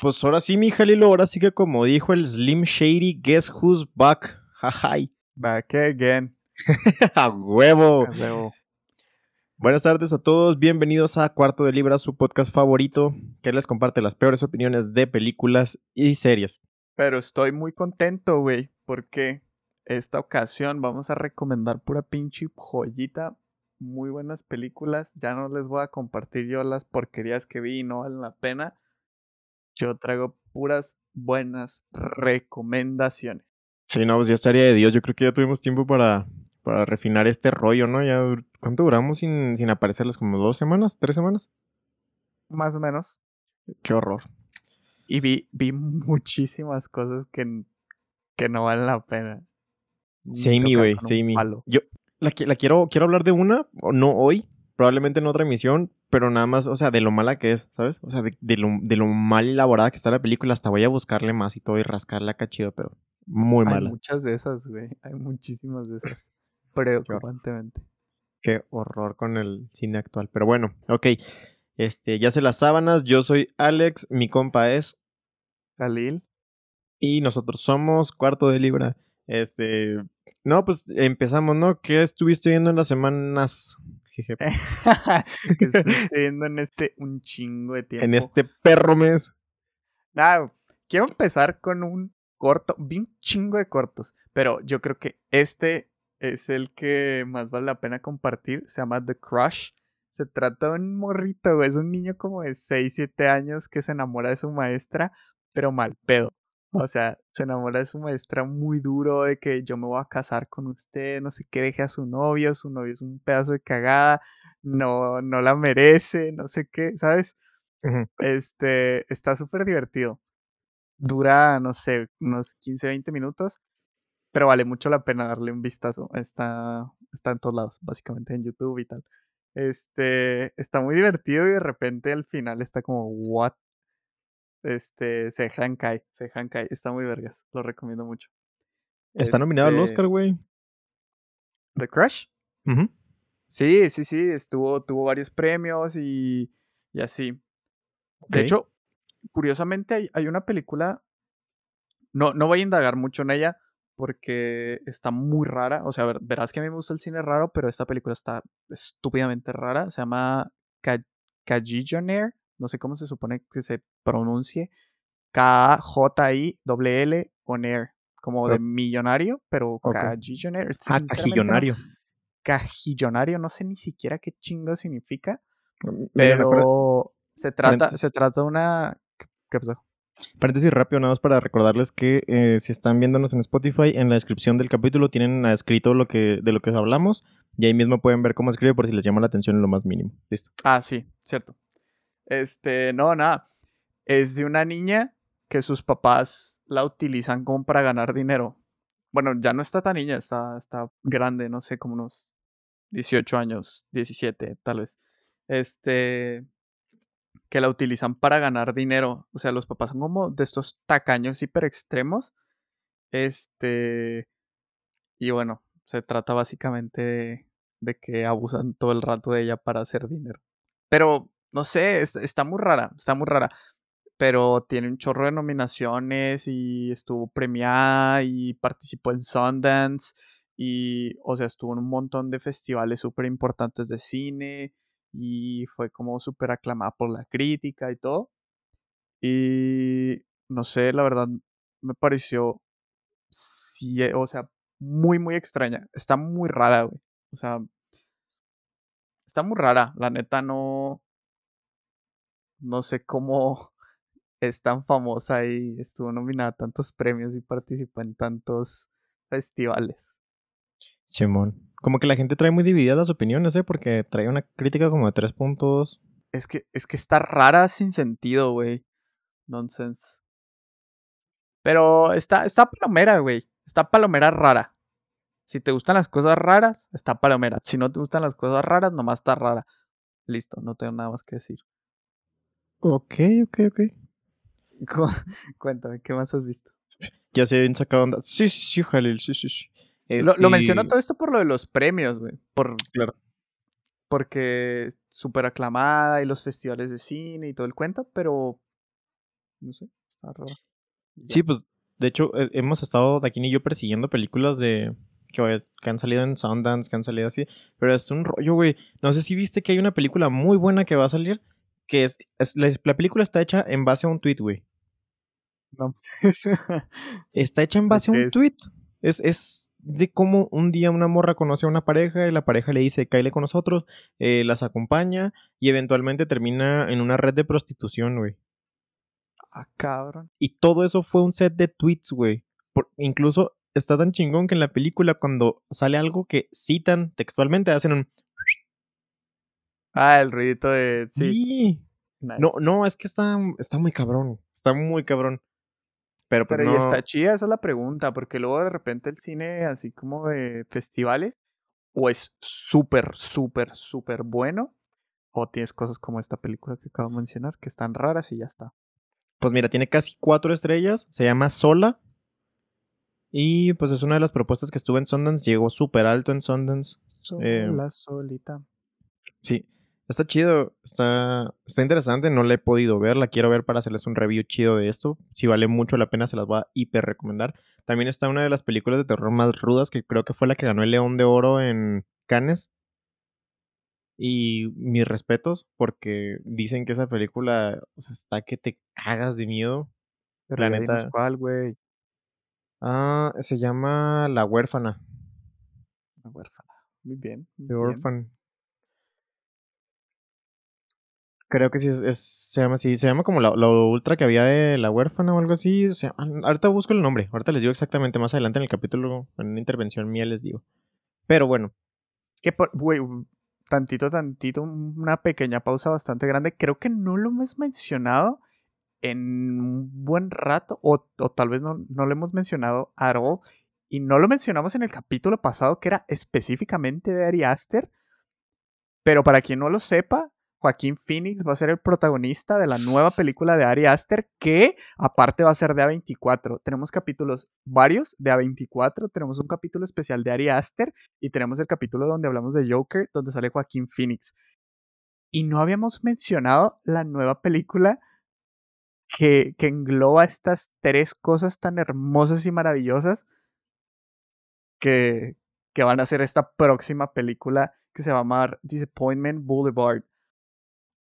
Pues ahora sí, mi Jalilo, ahora sí que como dijo el Slim Shady, guess who's back. Back again. a huevo. A huevo. Buenas tardes a todos, bienvenidos a Cuarto de Libra, su podcast favorito, que les comparte las peores opiniones de películas y series. Pero estoy muy contento, güey, porque esta ocasión vamos a recomendar pura pinche joyita. Muy buenas películas. Ya no les voy a compartir yo las porquerías que vi y no valen la pena. Yo traigo puras buenas recomendaciones. Sí, no, pues ya estaría de Dios. Yo creo que ya tuvimos tiempo para, para refinar este rollo, ¿no? Ya, ¿Cuánto duramos sin, sin aparecerles? ¿Como dos semanas? ¿Tres semanas? Más o menos. Qué horror. Y vi, vi muchísimas cosas que, que no valen la pena. Samey, güey, Samey. Yo la, qui- la quiero, quiero hablar de una, o no hoy, probablemente en otra emisión, pero nada más, o sea, de lo mala que es, ¿sabes? O sea, de, de lo, de lo mal elaborada que está la película, hasta voy a buscarle más y todo y rascarle acá chido, pero muy Hay mala. muchas de esas, güey. Hay muchísimas de esas. Preocupantemente. Qué horror con el cine actual. Pero bueno, ok. Este, ya sé las sábanas, yo soy Alex, mi compa es, Khalil. y nosotros somos Cuarto de Libra. Este, no, pues empezamos, ¿no? ¿Qué estuviste viendo en las semanas? Jeje, que estoy viendo en este un chingo de tiempo. en este perro mes. Nada, quiero empezar con un corto, vi un chingo de cortos, pero yo creo que este es el que más vale la pena compartir. Se llama The Crush. Se trata de un morrito, güey. Es un niño como de 6, 7 años que se enamora de su maestra, pero mal pedo. O sea, se enamora de su maestra muy duro, de que yo me voy a casar con usted, no sé qué, deje a su novio, su novio es un pedazo de cagada, no, no la merece, no sé qué, ¿sabes? Este, está súper divertido. Dura, no sé, unos 15, 20 minutos, pero vale mucho la pena darle un vistazo. Está, está en todos lados, básicamente en YouTube y tal. Este, está muy divertido y de repente al final está como, what? Este, se Hankai, se Hankai, está muy vergas, lo recomiendo mucho. Está nominado al Este, Oscar, güey. The Crush. Ujú. Sí, sí, sí, estuvo, tuvo varios premios y, y así. De hecho, curiosamente hay, hay una película, no, no voy a indagar mucho en ella porque está muy rara, o sea, ver- verás que a mí me gusta el cine raro, pero esta película está estúpidamente rara, se llama Kajillionaire, no sé cómo se supone que se pronuncie, K-J-I-L-L Onair, como de millonario, pero Ok. Kajillionaire. Ah, sinceramente no- cajillonario. Cajillonario, no sé ni siquiera qué chingo significa, acuerdo- pero se trata, se trata de una... ¿Qué- ¿Qué pasó? Paréntesis rápido, nada más para recordarles que eh, si están viéndonos en Spotify, en la descripción del capítulo tienen ah, escrito lo que, de lo que hablamos y ahí mismo pueden ver cómo escribe por si les llama la atención en lo más mínimo. Listo. Ah, sí, cierto. Este, no, nada. Es de una niña que sus papás la utilizan como para ganar dinero. Bueno, ya no está tan niña, está, está grande, no sé, como unos 18 años, 17 tal vez. Este, que la utilizan para ganar dinero. O sea, los papás son como de estos tacaños hiper extremos. Este, y bueno, se trata básicamente de, de que abusan todo el rato de ella para hacer dinero. Pero, no sé, es- está muy rara, está muy rara. Pero tiene un chorro de nominaciones y estuvo premiada y participó en Sundance y, o sea, estuvo en un montón de festivales súper importantes de cine y fue como súper aclamada por la crítica y todo. Y, no sé, la verdad, me pareció, sí, eh, o sea, muy, muy extraña. Está muy rara, güey. O sea, está muy rara. La neta, no, no sé cómo es tan famosa y estuvo nominada a tantos premios y participó en tantos festivales. Simón. Como que la gente trae muy divididas las opiniones, ¿eh? Porque trae una crítica como de tres puntos. Es que, es que está rara sin sentido, güey. Nonsense. Pero está, está palomera, güey. Está palomera rara. Si te gustan las cosas raras, está palomera. Si no te gustan las cosas raras, nomás está rara. Listo, no tengo nada más que decir. Ok, ok, ok. Cu- Cuéntame, ¿qué más has visto? Ya se han sacado onda. Sí, sí, sí, Jalil, sí, sí, sí. Lo, lo menciono Este, todo esto por lo de los premios, güey. Por, Claro. porque súper aclamada y los festivales de cine y todo el cuento, pero No sé, está raro. Sí, pues, de hecho, eh, hemos estado, Daquín y yo, persiguiendo películas de... Que, que han salido en Sundance, que han salido así. Pero es un rollo, güey. No sé si viste que hay una película muy buena que va a salir. Que es... es la, la película está hecha en base a un tweet, güey. No. Está hecha en base a un tweet. Es, es de cómo un día una morra conoce a una pareja y la pareja le dice, cáele con nosotros, eh, las acompaña y eventualmente termina en una red de prostitución, güey. ah, cabrón. Y todo eso fue un set de tweets, güey. Incluso está tan chingón que en la película cuando sale algo que citan textualmente hacen un... Ah, el ruidito de. Sí. Sí. nice. No, no, es que está, está muy cabrón. Está muy cabrón. Pero pues Pero no... y está chida, esa es la pregunta, porque luego de repente el cine, así como de festivales, o es súper, súper, súper bueno, o tienes cosas como esta película que acabo de mencionar, que están raras y ya está. Pues mira, tiene casi cuatro estrellas. Se llama Sola. Y pues es una de las propuestas que estuvo en Sundance. Llegó súper alto en Sundance. Eh, Sola, solita. Sí. Está chido. Está, está interesante. No la he podido ver. La quiero ver para hacerles un review chido de esto. Si vale mucho la pena, se las voy a hiper recomendar. También está una de las películas de terror más rudas, que creo que fue la que ganó el León de Oro en Cannes. Y mis respetos, porque dicen que esa película o sea, está que te cagas de miedo. Pero la neta. cuál, güey. Ah, se llama La huérfana. La huérfana. Muy bien. muy The bien. Orphan. Creo que sí es, es- se llama así, se llama como la, lo ultra que había de la huérfana o algo así. o sea, ah, ahorita busco el nombre, ahorita les digo exactamente más adelante en el capítulo, en una intervención mía les digo. Pero bueno, Que por, un- tantito, tantito, una pequeña pausa bastante grande. Creo que no lo hemos mencionado en un buen rato, o, o tal vez no, no lo hemos mencionado at all, y no lo mencionamos en el capítulo pasado, que era específicamente de Ari Aster. Pero para quien no lo sepa, Joaquín Phoenix va a ser el protagonista de la nueva película de Ari Aster, que aparte va a ser de A24. Tenemos capítulos varios de A24, tenemos un capítulo especial de Ari Aster y tenemos el capítulo donde hablamos de Joker, donde sale Joaquín Phoenix. Y no habíamos mencionado la nueva película que, engloba estas tres cosas tan hermosas y maravillosas que, que van a ser esta próxima película que se va a llamar Disappointment Boulevard.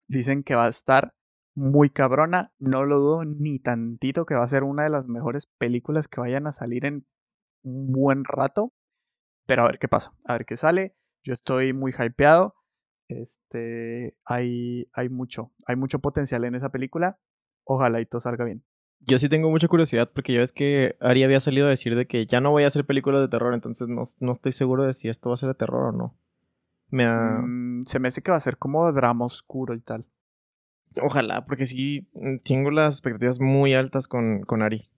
Dicen que va a estar muy cabrona, no lo dudo ni tantito que va a ser una de las mejores películas que vayan a salir en un buen rato. Pero a ver qué pasa, a ver qué sale. Yo estoy muy hypeado. Este, hay, hay mucho, hay mucho potencial en esa película. Ojalá y todo salga bien. yo sí tengo mucha curiosidad porque ya ves que Ari había salido a decir de que ya no voy a hacer películas de terror, entonces no, no estoy seguro de si esto va a ser de terror o no. Me. Mm, se me hace que va a ser como drama oscuro y tal. Ojalá, porque sí mm, tengo las expectativas muy altas con, con Ari.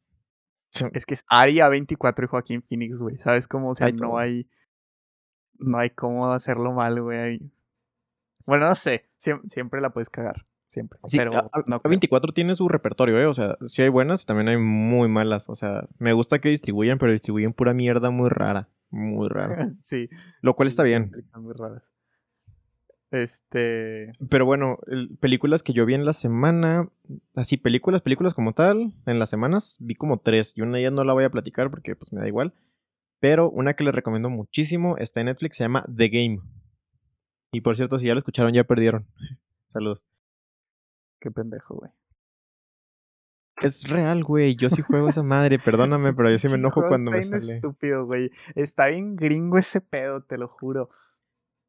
Es que es Ari A24 y Joaquín Phoenix, güey. ¿Sabes cómo? O sea, no todo. hay. No hay cómo hacerlo mal, güey. Bueno, no sé. siem- siempre la puedes cagar. Siempre. Sí, pero a- no creo. 24 tiene su repertorio, ¿eh? O sea, sí hay buenas y también hay muy malas. O sea, me gusta que distribuyan, pero distribuyen pura mierda muy rara. Muy rara. sí. Lo cual está bien. muy raras. Este. Pero bueno, el- películas que yo vi en la semana, así películas, películas como tal, en las semanas vi como tres. Y una de ellas no la voy a platicar porque pues me da igual. Pero una que les recomiendo muchísimo está en Netflix, se llama The Game. Y por cierto, si ya lo escucharon, ya perdieron. Saludos. Qué pendejo, güey. Es real, güey. Yo sí juego esa madre, perdóname, pero yo sí me enojo cuando me está bien sale. estúpido, güey. Está bien gringo ese pedo, te lo juro.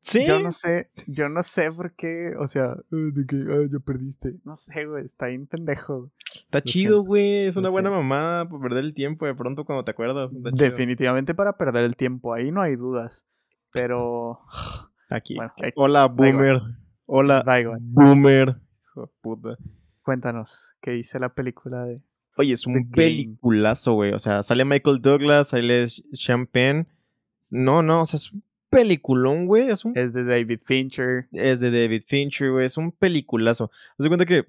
Sí. Yo no sé, yo no sé por qué, o sea, "Ah, de que, ah, ya perdiste. No sé, güey, está bien pendejo. Está Lo chido, güey. Es una buena siento. mamada por perder el tiempo de pronto cuando te acuerdas. Definitivamente para perder el tiempo, ahí no hay dudas. Pero, Aquí. bueno, Hola, boomer. Hola, boomer. Hijo de puta. Cuéntanos, ¿qué dice la película de...? Oye, es un peliculazo, güey. O sea, sale Michael Douglas, sale Champagne. No, no, o sea, es un peliculón, güey. Es un Es de David Fincher. es de David Fincher, güey. Es un peliculazo. Haz de cuenta que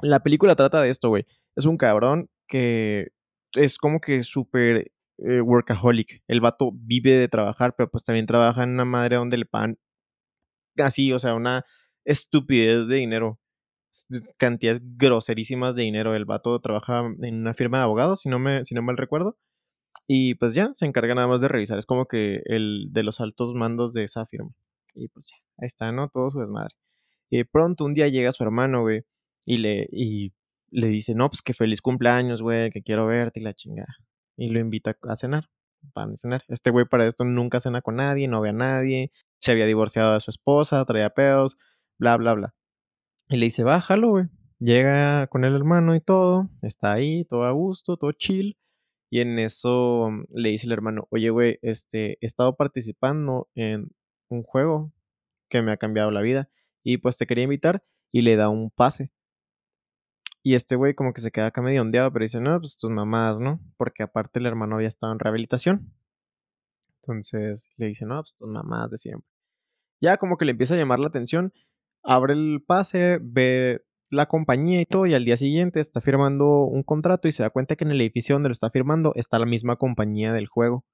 la película trata de esto, güey. Es un cabrón que es como que súper eh, workaholic. El vato vive de trabajar, pero pues también trabaja en una madre donde le pagan así, o sea, una estupidez de dinero. Cantidades groserísimas de dinero. El vato trabaja en una firma de abogados, si no, me, si no mal recuerdo. Y pues ya, se encarga nada más de revisar. Es como que el de los altos mandos de esa firma. Y pues ya, ahí está, ¿no? Todo su desmadre. Y pronto un día llega su hermano, güey, y le, y le dice, no, pues que feliz cumpleaños, güey, que quiero verte y la chingada. Y lo invita a cenar, van a cenar. Este güey para esto nunca cena con nadie, no ve a nadie, se había divorciado de su esposa, traía pedos, bla, bla, bla. Y le dice, bájalo, güey. Llega con el hermano y todo, está ahí, todo a gusto, todo chill. Y en eso mm, le dice el hermano, oye, güey, este, he estado participando en un juego que me ha cambiado la vida. Y pues te quería invitar y le da un pase. Y este güey como que se queda acá medio ondeado, pero dice, no, pues tus mamás, ¿no? Porque aparte el hermano había estado en rehabilitación. Entonces le dice, no, pues tus mamás de siempre. Ya como que le empieza a llamar la atención, abre el pase, ve la compañía y todo, y al día siguiente está firmando un contrato y se da cuenta que en el edificio donde lo está firmando está la misma compañía del juego.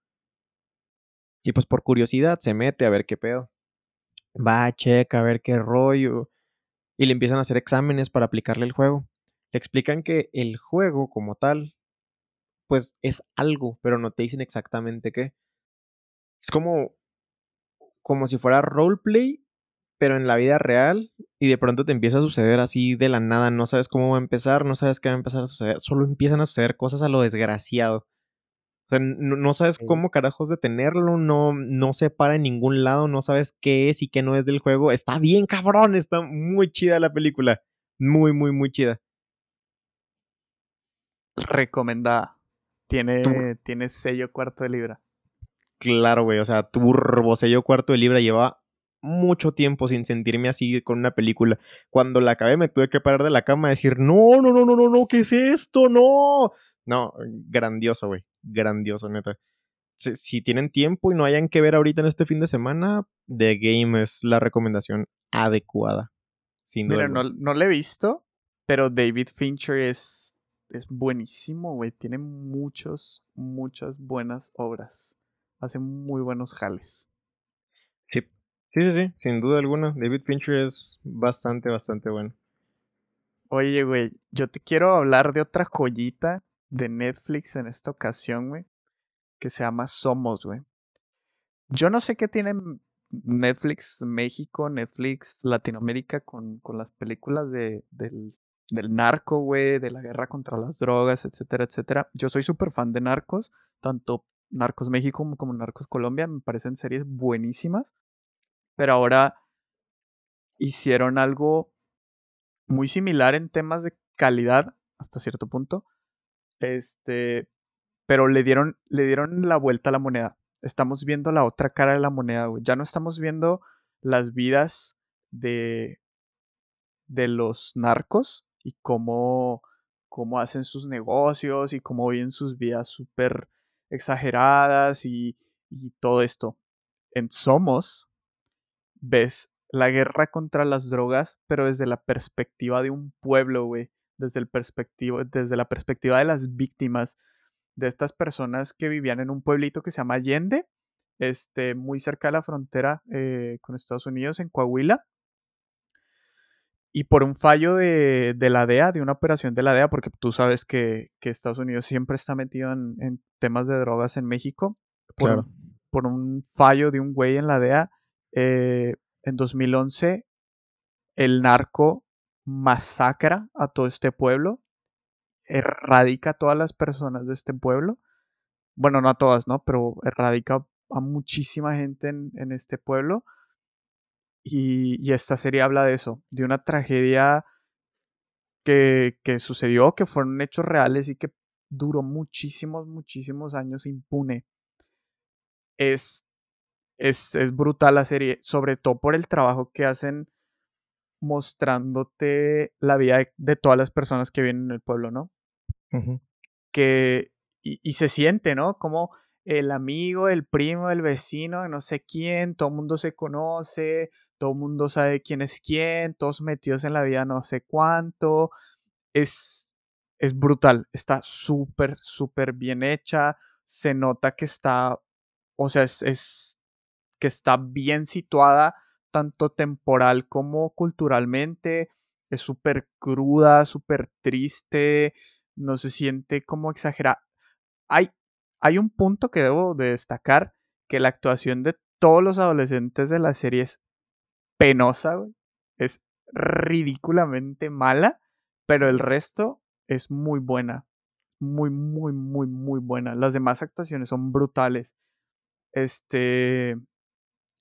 Y pues por curiosidad se mete a ver qué pedo. Va, checa, a ver qué rollo. Y le empiezan a hacer exámenes para aplicarle el juego. Le explican que el juego como tal, pues es algo, pero no te dicen exactamente qué. Es como, como si fuera roleplay, pero en la vida real y de pronto te empieza a suceder así de la nada, no sabes cómo va a empezar, no sabes qué va a empezar a suceder, solo empiezan a suceder cosas a lo desgraciado. O sea, no, sabes cómo carajos detenerlo, no, no se para en ningún lado, no sabes qué es y qué no es del juego. Está bien, cabrón, está muy chida la película. Muy, muy, muy chida. Recomendada. Tiene, tiene sello cuarto de libra. Claro, güey, o sea, turbo sello cuarto de libra lleva mucho tiempo sin sentirme así con una película. Cuando la acabé me tuve que parar de la cama y decir, no, no, no, no, no, no, ¿qué es esto? No. No, grandioso, güey. Grandioso, neta. Si, tienen tiempo y no hayan que ver ahorita en este fin de semana, The Game es la recomendación adecuada. Sin duda. Mira, no, no lo he visto, pero David Fincher es, es buenísimo, güey. Tiene muchos, muchas buenas obras. Hace muy buenos jales. Sí, sí, sí, sí, sin duda alguna. David Fincher es bastante, bastante bueno. Oye, güey, yo te quiero hablar de otra joyita de Netflix en esta ocasión, güey, que se llama Somos, güey. Yo no sé qué tiene Netflix México, Netflix Latinoamérica con, con las películas de, del, narco, güey, de la guerra contra las drogas, etcétera, etcétera. Yo soy súper fan de Narcos, tanto Narcos México como Narcos Colombia, me parecen series buenísimas, pero ahora hicieron algo muy similar en temas de calidad hasta cierto punto, este, pero le dieron, le dieron la vuelta a la moneda. Estamos viendo la otra cara de la moneda, güey. Ya no estamos viendo las vidas de, de los narcos y cómo, cómo hacen sus negocios y cómo viven sus vidas súper exageradas y, y todo esto. En Somos ves la guerra contra las drogas, pero desde la perspectiva de un pueblo, güey desde, el perspectivo, desde la perspectiva de las víctimas, de estas personas que vivían en un pueblito que se llama Allende, este, muy cerca de la frontera eh, con Estados Unidos, en Coahuila. Y por un fallo de, la DEA, de una operación de la DEA, porque tú sabes que, Estados Unidos siempre está metido en, temas de drogas en México, por, por, un fallo de un güey en la DEA, eh, en 2011 el narco masacra a todo este pueblo, erradica a todas las personas de este pueblo. Bueno, no a todas, ¿no? Pero erradica a muchísima gente en, este pueblo. Y, esta serie habla de eso, de una tragedia que, que sucedió, que fueron hechos reales y que duró muchísimos, muchísimos años impune. Es, es, es brutal la serie, sobre todo por el trabajo que hacen mostrándote la vida de, todas las personas que viven en el pueblo, ¿no? Que, y, se siente, ¿no? Como el amigo, el primo, el vecino, no sé quién, todo el mundo se conoce, todo el mundo sabe quién es quién, todos metidos en la vida no sé cuánto. Es, es brutal, está súper, súper bien hecha, se nota que está, o sea, es que está bien situada tanto temporal como culturalmente. Es súper cruda, súper triste, no se siente como exagerada. Hay, hay un punto que debo de destacar, que la actuación de todos los adolescentes de la serie es penosa, güey. Es ridículamente mala, pero el resto es muy buena. Muy, muy, muy, muy buena. Las demás actuaciones son brutales. Este.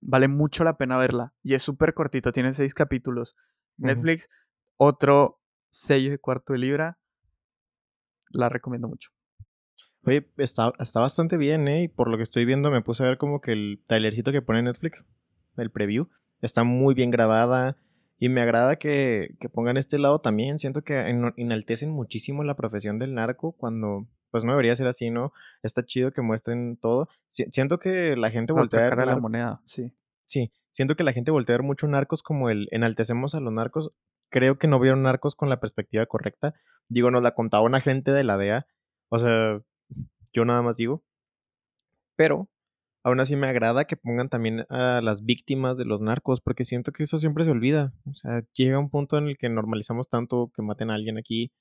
Vale mucho la pena verla. Y es súper cortito, tiene seis capítulos. Netflix, otro sello de cuarto de libra. La recomiendo mucho. Oye, está, está bastante bien, ¿eh? Y por lo que estoy viendo, me puse a ver como que el trailercito que pone Netflix, el preview, está muy bien grabada. Y me agrada que, que pongan este lado también. Siento que enaltecen muchísimo la profesión del narco cuando, pues no debería ser así, ¿no? Está chido que muestren todo. siento que la gente voltea a ver. la moneda, sí. Sí, siento que la gente voltea a ver mucho narcos como el enaltecemos a los narcos. Creo que no vieron narcos con la perspectiva correcta. Digo, nos la contaba una gente de la DEA. O sea, yo nada más digo. Pero aún así me agrada que pongan también a las víctimas de los narcos, porque siento que eso siempre se olvida. O sea, llega un punto en el que normalizamos tanto que maten a alguien aquí,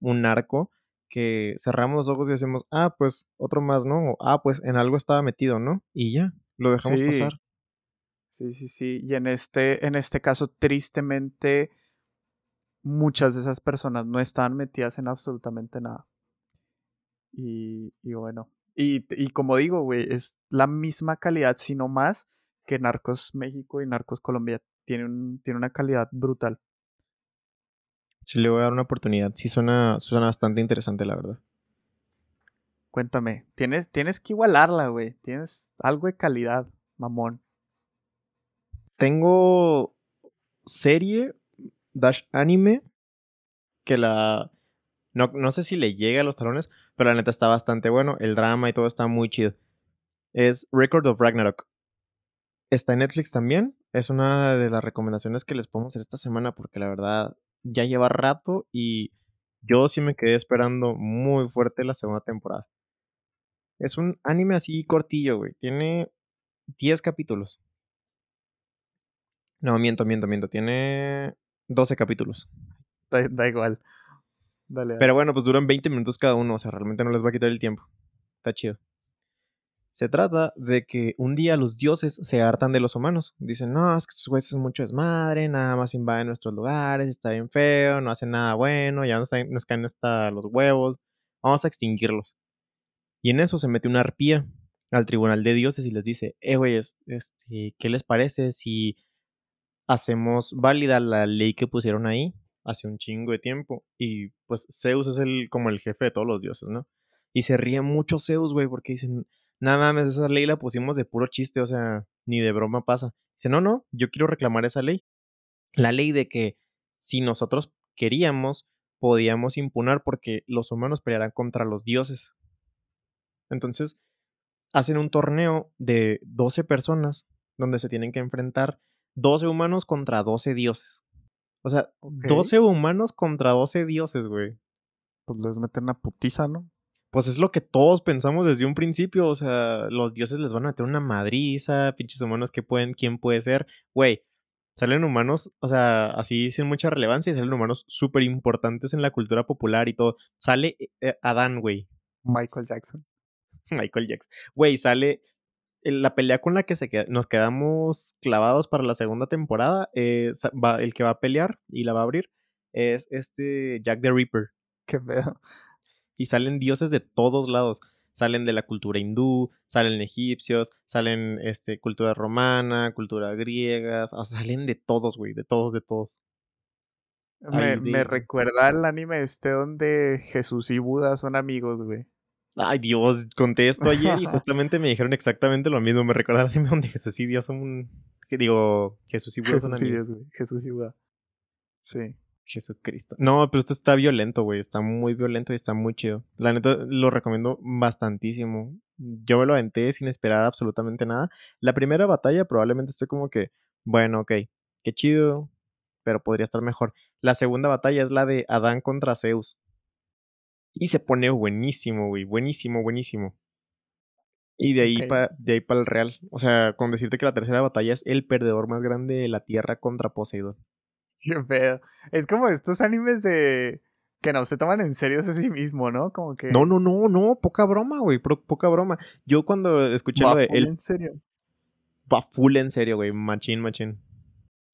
un narco, que cerramos los ojos y decimos, ah, pues otro más, ¿no? O, ah, pues en algo estaba metido, ¿no? Y ya, lo dejamos pasar. Sí, sí, sí. Y en este, en este caso, tristemente, muchas de esas personas no estaban metidas en absolutamente nada. Y, y bueno, y, y como digo, güey, es la misma calidad, si no más, que Narcos México y Narcos Colombia. Tiene, un, tiene una calidad brutal. Sí, le voy a dar una oportunidad. Sí, suena, suena bastante interesante, la verdad. Cuéntame, tienes, tienes que igualarla, güey. Tienes algo de calidad, mamón. Tengo serie dash anime que la no, no sé si le llega a los talones, pero la neta está bastante bueno. El drama y todo está muy chido. Es Record of Ragnarok. Está en Netflix también. Es una de las recomendaciones que les podemos hacer esta semana porque la verdad ya lleva rato y yo sí me quedé esperando muy fuerte la segunda temporada. Es un anime así cortillo, güey. Tiene 10 capítulos. No, miento, miento, miento. Tiene 12 capítulos. da igual. Pero bueno, pues duran 20 minutos cada uno, o sea, realmente no les va a quitar el tiempo. Está chido. Se trata de que un día los dioses se hartan de los humanos. Dicen, no, es que estos güeyes es mucho desmadre, nada más invaden nuestros lugares, está bien feo, no hacen nada bueno, ya nos, nos caen hasta los huevos, vamos a extinguirlos. Y en eso se mete una arpía al tribunal de dioses y les dice, eh, güeyes, este, ¿qué les parece si hacemos válida la ley que pusieron ahí hace un chingo de tiempo. Y pues Zeus es el, como el jefe de todos los dioses, ¿no? Y se ríe mucho Zeus, güey, porque dicen, nada más, esa ley la pusimos de puro chiste, o sea, ni de broma pasa. Dice, no, no, yo quiero reclamar esa ley. La ley de que si nosotros queríamos, podíamos impunar porque los humanos pelearán contra los dioses. Entonces, hacen un torneo de 12 personas donde se tienen que enfrentar 12 humanos contra 12 dioses. O sea, 12 humanos contra 12 dioses, güey. Pues les meten una putiza, ¿no? Pues es lo que todos pensamos desde un principio. O sea, los dioses les van a meter una madriza, pinches humanos que pueden, quién puede ser. Güey, salen humanos, o sea, así sin mucha relevancia y salen humanos súper importantes en la cultura popular y todo. Sale eh, Adán, güey. Michael Jackson. Michael Jackson. Güey, sale la pelea con la que se nos quedamos clavados para la segunda temporada, eh, el que va a pelear y la va a abrir es este Jack the Ripper. Qué feo. Y salen dioses de todos lados. Salen de la cultura hindú, salen egipcios, salen este, cultura romana, cultura griega, salen de todos, güey, de todos, de todos. Me, me recuerda al anime este donde Jesús y Buda son amigos, güey. Ay, Dios, conté esto ayer y justamente me dijeron exactamente lo mismo. Me recordaron donde Jesús y Dios son un. Digo, Jesús y Buda son amigos. Jesús y Buda. Sí. Jesucristo. No, pero esto está violento, güey. Está muy violento y está muy chido. La neta, lo recomiendo bastantísimo. Yo me lo aventé sin esperar absolutamente nada. La primera batalla probablemente esté como que, bueno, ok, qué chido, pero podría estar mejor. La segunda batalla es la de Adán contra Zeus. Y se pone buenísimo, güey. Buenísimo, buenísimo. Y de ahí para ahí para el Real. O sea, con decirte que la tercera batalla es el perdedor más grande de la Tierra contra Poseidón. Qué pedo. Es como estos animes de que no se toman en serio a sí mismo, ¿no? Como que. No, no, no, no, poca broma, güey, poca broma. Yo cuando escuché lo de. él, en serio? Va full en serio, güey, machín, machín.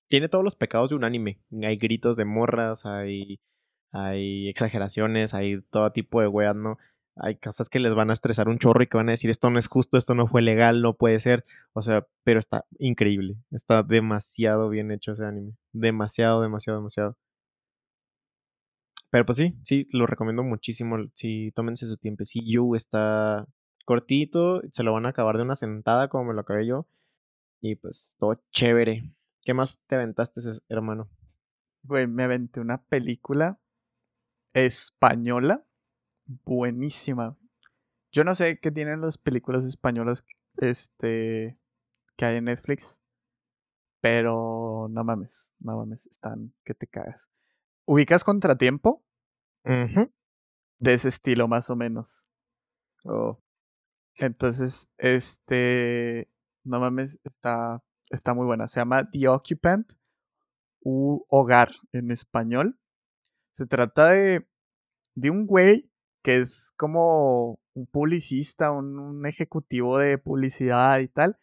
Tiene todos los pecados de un anime. Hay gritos de morras, hay, hay exageraciones, hay todo tipo de weas, ¿no? Hay casas que les van a estresar un chorro y que van a decir esto no es justo, esto no fue legal, no puede ser. O sea, pero está increíble. Está demasiado bien hecho ese anime. Demasiado, demasiado, demasiado. Pero pues sí, sí, lo recomiendo muchísimo. Sí, tómense su tiempecillo. Está cortito, se lo van a acabar de una sentada como me lo acabé yo. Y pues todo chévere. ¿Qué más te aventaste, hermano? Güey, me aventé una película española buenísima. Yo no sé qué tienen las películas españolas este, que hay en Netflix, pero no mames, no mames, están que te cagas. ¿Ubicas Contratiempo? De ese estilo, más o menos. Oh. Entonces, este, no mames, está, está muy buena. Se llama The Occupant, u Hogar en español. Se trata de, de un güey que es como un publicista, un, ejecutivo de publicidad y tal,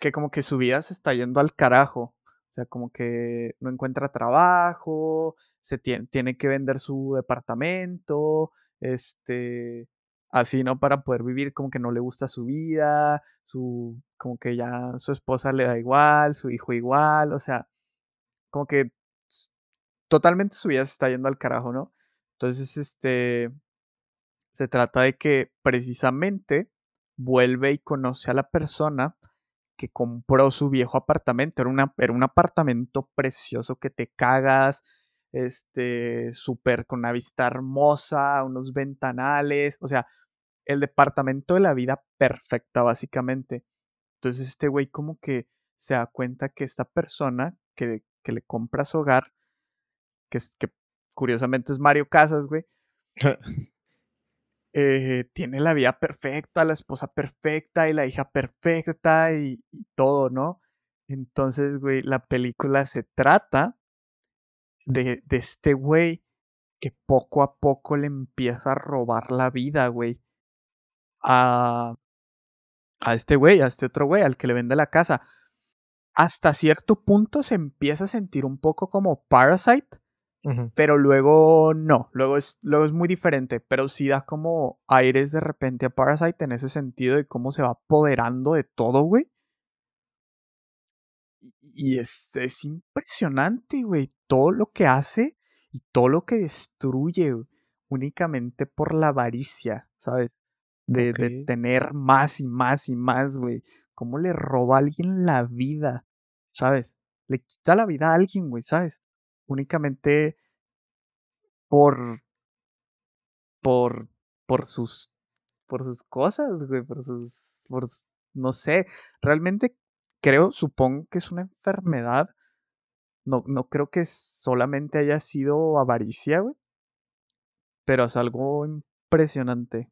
que como que su vida se está yendo al carajo. O sea, como que no encuentra trabajo, se tiene, tiene que vender su departamento, este, así, ¿no? Para poder vivir, como que no le gusta su vida, su, como que ya su esposa le da igual, su hijo igual, o sea, como que totalmente su vida se está yendo al carajo, ¿no? Entonces, este, se trata de que precisamente vuelve y conoce a la persona que compró su viejo apartamento. Era, una, era un apartamento precioso que te cagas, este, súper con una vista hermosa, unos ventanales, o sea, el departamento de la vida perfecta, básicamente. Entonces este güey como que se da cuenta que esta persona que, que le compra su hogar, que, que curiosamente es Mario Casas, güey, Eh, tiene la vida perfecta, la esposa perfecta y la hija perfecta y, todo, ¿no? Entonces, güey, la película se trata de, de este güey que poco a poco le empieza a robar la vida, güey. A, a este güey, a este otro güey, al que le vende la casa. Hasta cierto punto se empieza a sentir un poco como Parasite, pero luego no, luego es, luego es muy diferente, pero sí da como aires de repente a Parasite en ese sentido de cómo se va apoderando de todo, güey. Y es, es impresionante, güey, todo lo que hace y todo lo que destruye únicamente por la avaricia, ¿sabes? De, de, tener más y más y más, güey. ¿Cómo le roba a alguien la vida? ¿Sabes? Le quita la vida a alguien, güey, ¿sabes? Únicamente por por por sus por sus cosas, güey, por sus por no sé, realmente creo, supongo que es una enfermedad. No, no creo que solamente haya sido avaricia, güey. Pero es algo impresionante.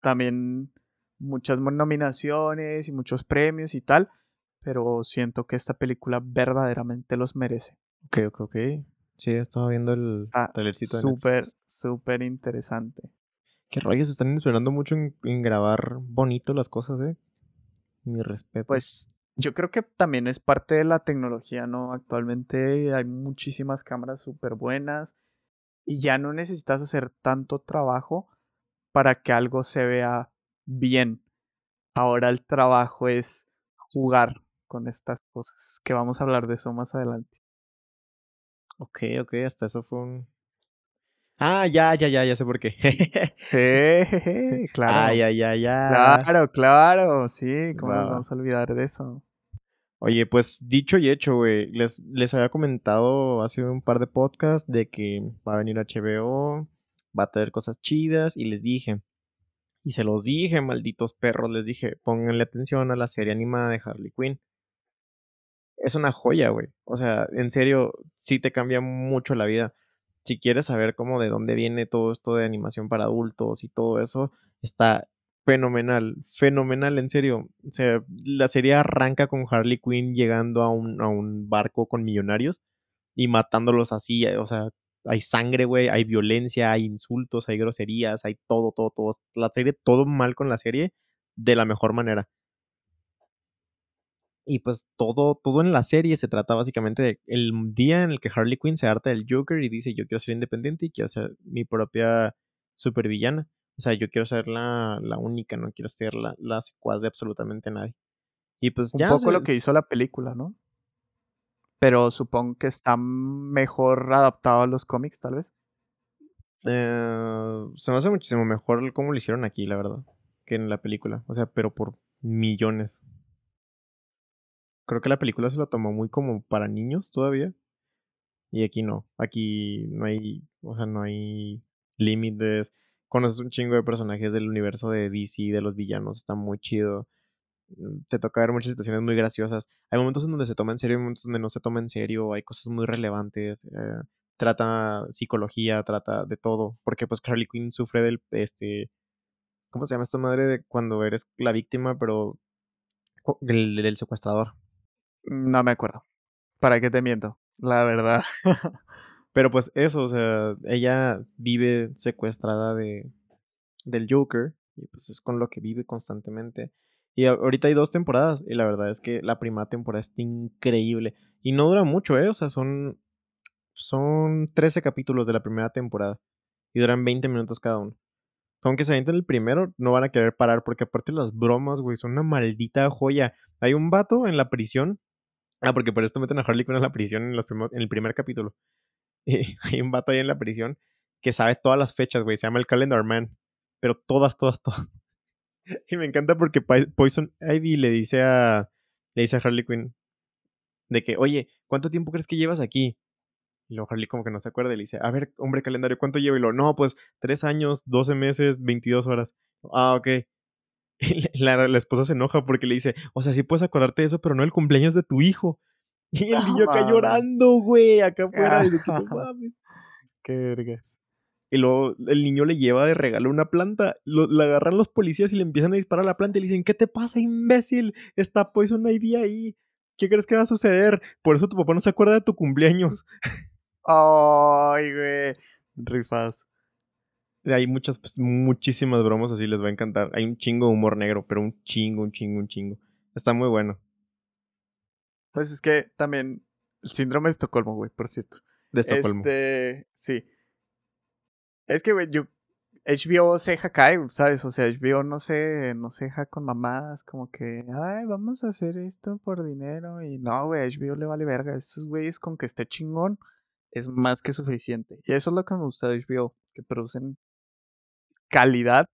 También muchas nominaciones y muchos premios y tal pero siento que esta película verdaderamente los merece. Ok, ok, ok. Sí, estaba viendo el ah, trailercito Súper, súper interesante. Qué rayos, están esperando mucho en, grabar bonito las cosas, ¿eh? Mi respeto. Pues yo creo que también es parte de la tecnología, ¿no? Actualmente hay muchísimas cámaras súper buenas y ya no necesitas hacer tanto trabajo para que algo se vea bien. Ahora el trabajo es jugar con estas cosas, que vamos a hablar de eso más adelante. Ok, ok, hasta eso fue un... Ah, ya, ya, ya, ya sé por qué. claro. Ah, ya, ya, ya. Claro, claro, sí, ¿cómo vamos a olvidar de eso? Oye, pues dicho y hecho, güey, les, les había comentado hace un par de podcasts de que va a venir HBO, va a traer cosas chidas y les dije, y se los dije, malditos perros, les dije, pónganle atención a la serie animada de Harley Quinn es una joya, güey. O sea, en serio, sí te cambia mucho la vida. Si quieres saber cómo de dónde viene todo esto de animación para adultos y todo eso, está fenomenal, fenomenal, en serio. O sea, la serie arranca con Harley Quinn llegando a un, a un barco con millonarios y matándolos así, o sea, hay sangre, güey, hay violencia, hay insultos, hay groserías, hay todo, todo, todo. La serie, todo mal con la serie de la mejor manera. Y pues todo, todo en la serie se trata básicamente de el día en el que Harley Quinn se harta del Joker y dice yo quiero ser independiente y quiero ser mi propia supervillana. O sea, yo quiero ser la, la única, no quiero ser la, la secuaz de absolutamente nadie. Y pues Un ya. poco se- lo que hizo la película, ¿no? Pero supongo que está mejor adaptado a los cómics, tal vez. eh, se me hace muchísimo mejor cómo lo hicieron aquí, la verdad, que en la película. O sea, pero por millones. Creo que la película se la tomó muy como para niños todavía. Y aquí no. Aquí no hay, o sea, no hay límites. Conoces un chingo de personajes del universo de DC, de los villanos, está muy chido. Mm, Te toca ver muchas situaciones muy graciosas. Hay momentos en donde se toma en serio, hay momentos donde no se toma en serio, hay cosas muy relevantes. eh, trata psicología, trata de todo. Porque pues Harley Quinn sufre del, este, ¿cómo se llama esta madre de cuando eres la víctima, pero del, del secuestrador? No me acuerdo. ¿Para qué te miento? La verdad. Pero pues eso, o sea, ella vive secuestrada de, del Joker y pues es con lo que vive constantemente. Y ahorita hay dos temporadas y la verdad es que la primera temporada está increíble y no dura mucho, ¿eh? O sea, son, son 13 capítulos de la primera temporada y duran 20 minutos cada uno. Aunque se avienten el primero, no van a querer parar porque aparte las bromas, güey, son una maldita joya. Hay un vato en la prisión. Ah, porque por esto meten a Harley Quinn en la prisión en, el primer capítulo. Hay un vato ahí en la prisión que sabe todas las fechas, güey. Se llama el Calendar Man. Pero todas, todas, todas. Y me encanta porque Poison Ivy le dice a. Le dice a Harley Quinn. De que, oye, ¿cuánto tiempo crees que llevas aquí? Y luego Harley como que no se acuerda y le dice, a ver, hombre calendario, ¿cuánto llevo? Y lo, no, pues, tres años, 12 meses, 22 horas. Ah, ok. La, la esposa se enoja porque le dice, o sea, sí puedes acordarte de eso, pero no el cumpleaños de tu hijo. Y el niño acá llorando, güey, acá afuera. y de que, "No mames". Qué vergas. Y luego el niño le lleva de regalo una planta. Lo, le agarran los policías y le empiezan a disparar a la planta y le dicen, ¿qué te pasa, imbécil? Está Poison Ivy ahí. ¿Qué crees que va a suceder? Por eso tu papá no se acuerda de tu cumpleaños. Ay, güey. Rifas. Hay muchas, pues, muchísimas bromas así, les va a encantar. Hay un chingo de humor negro, pero un chingo, un chingo, un chingo. Está muy bueno. Pues es que también el síndrome de Estocolmo, güey, por cierto. De Estocolmo. Este, sí. Es que, güey, yo HBO se caer, ¿sabes? O sea, HBO no se, no se deja con mamadas como que, ay, vamos a hacer esto por dinero. Y no, güey, HBO le vale verga. Estos güeyes con que esté chingón es más que suficiente. Y eso es lo que me gusta de HBO, que producen calidad,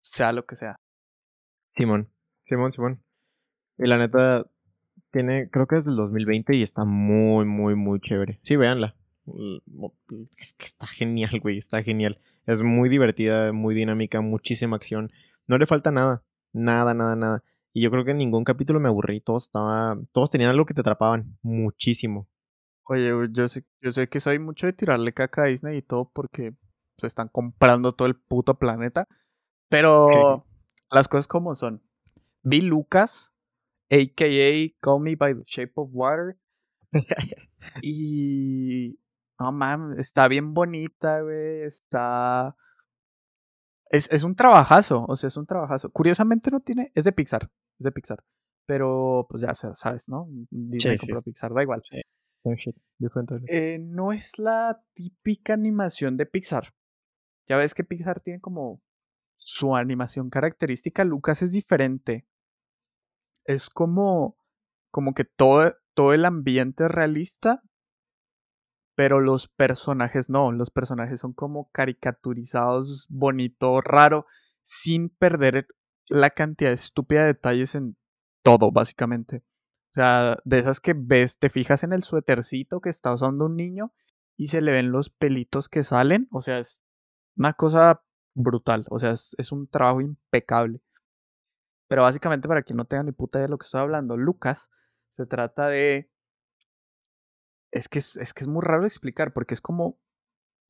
sea lo que sea. Simón. Simón, Simón. Y la neta, tiene, creo que es del 2020 y está muy, muy, muy chévere. Sí, véanla. Es que está genial, güey, está genial. Es muy divertida, muy dinámica, muchísima acción. No le falta nada, nada, nada, nada. Y yo creo que en ningún capítulo me aburrí. Todos estaba, todos tenían algo que te atrapaban, muchísimo. Oye, güey, yo sé, yo sé que soy mucho de tirarle caca a Disney y todo porque se están comprando todo el puto planeta. Pero las cosas como son. Vi Lucas, a.k.a. Call Me By The Shape of Water. y... No mames, está bien bonita, güey. Está... Es, es un trabajazo, o sea, es un trabajazo. Curiosamente no tiene... Es de Pixar, es de Pixar. Pero, pues ya sa- sabes, ¿no? Disney Sí, sí. compró Pixar, da igual. Eh, no es la típica animación de Pixar. Ya ves que Pixar tiene como su animación característica. Lucas es diferente. Es como, como que todo, todo el ambiente es realista, pero los personajes no. Los personajes son como caricaturizados, bonito, raro, sin perder la cantidad estúpida de detalles en todo, básicamente. O sea, de esas que ves, te fijas en el suétercito que está usando un niño y se le ven los pelitos que salen. O sea, es una cosa brutal. O sea, es, un trabajo impecable. Pero básicamente, para quien no tenga ni puta idea de lo que estoy hablando, Lucas se trata de. Es que es, es que es muy raro explicar, porque es como.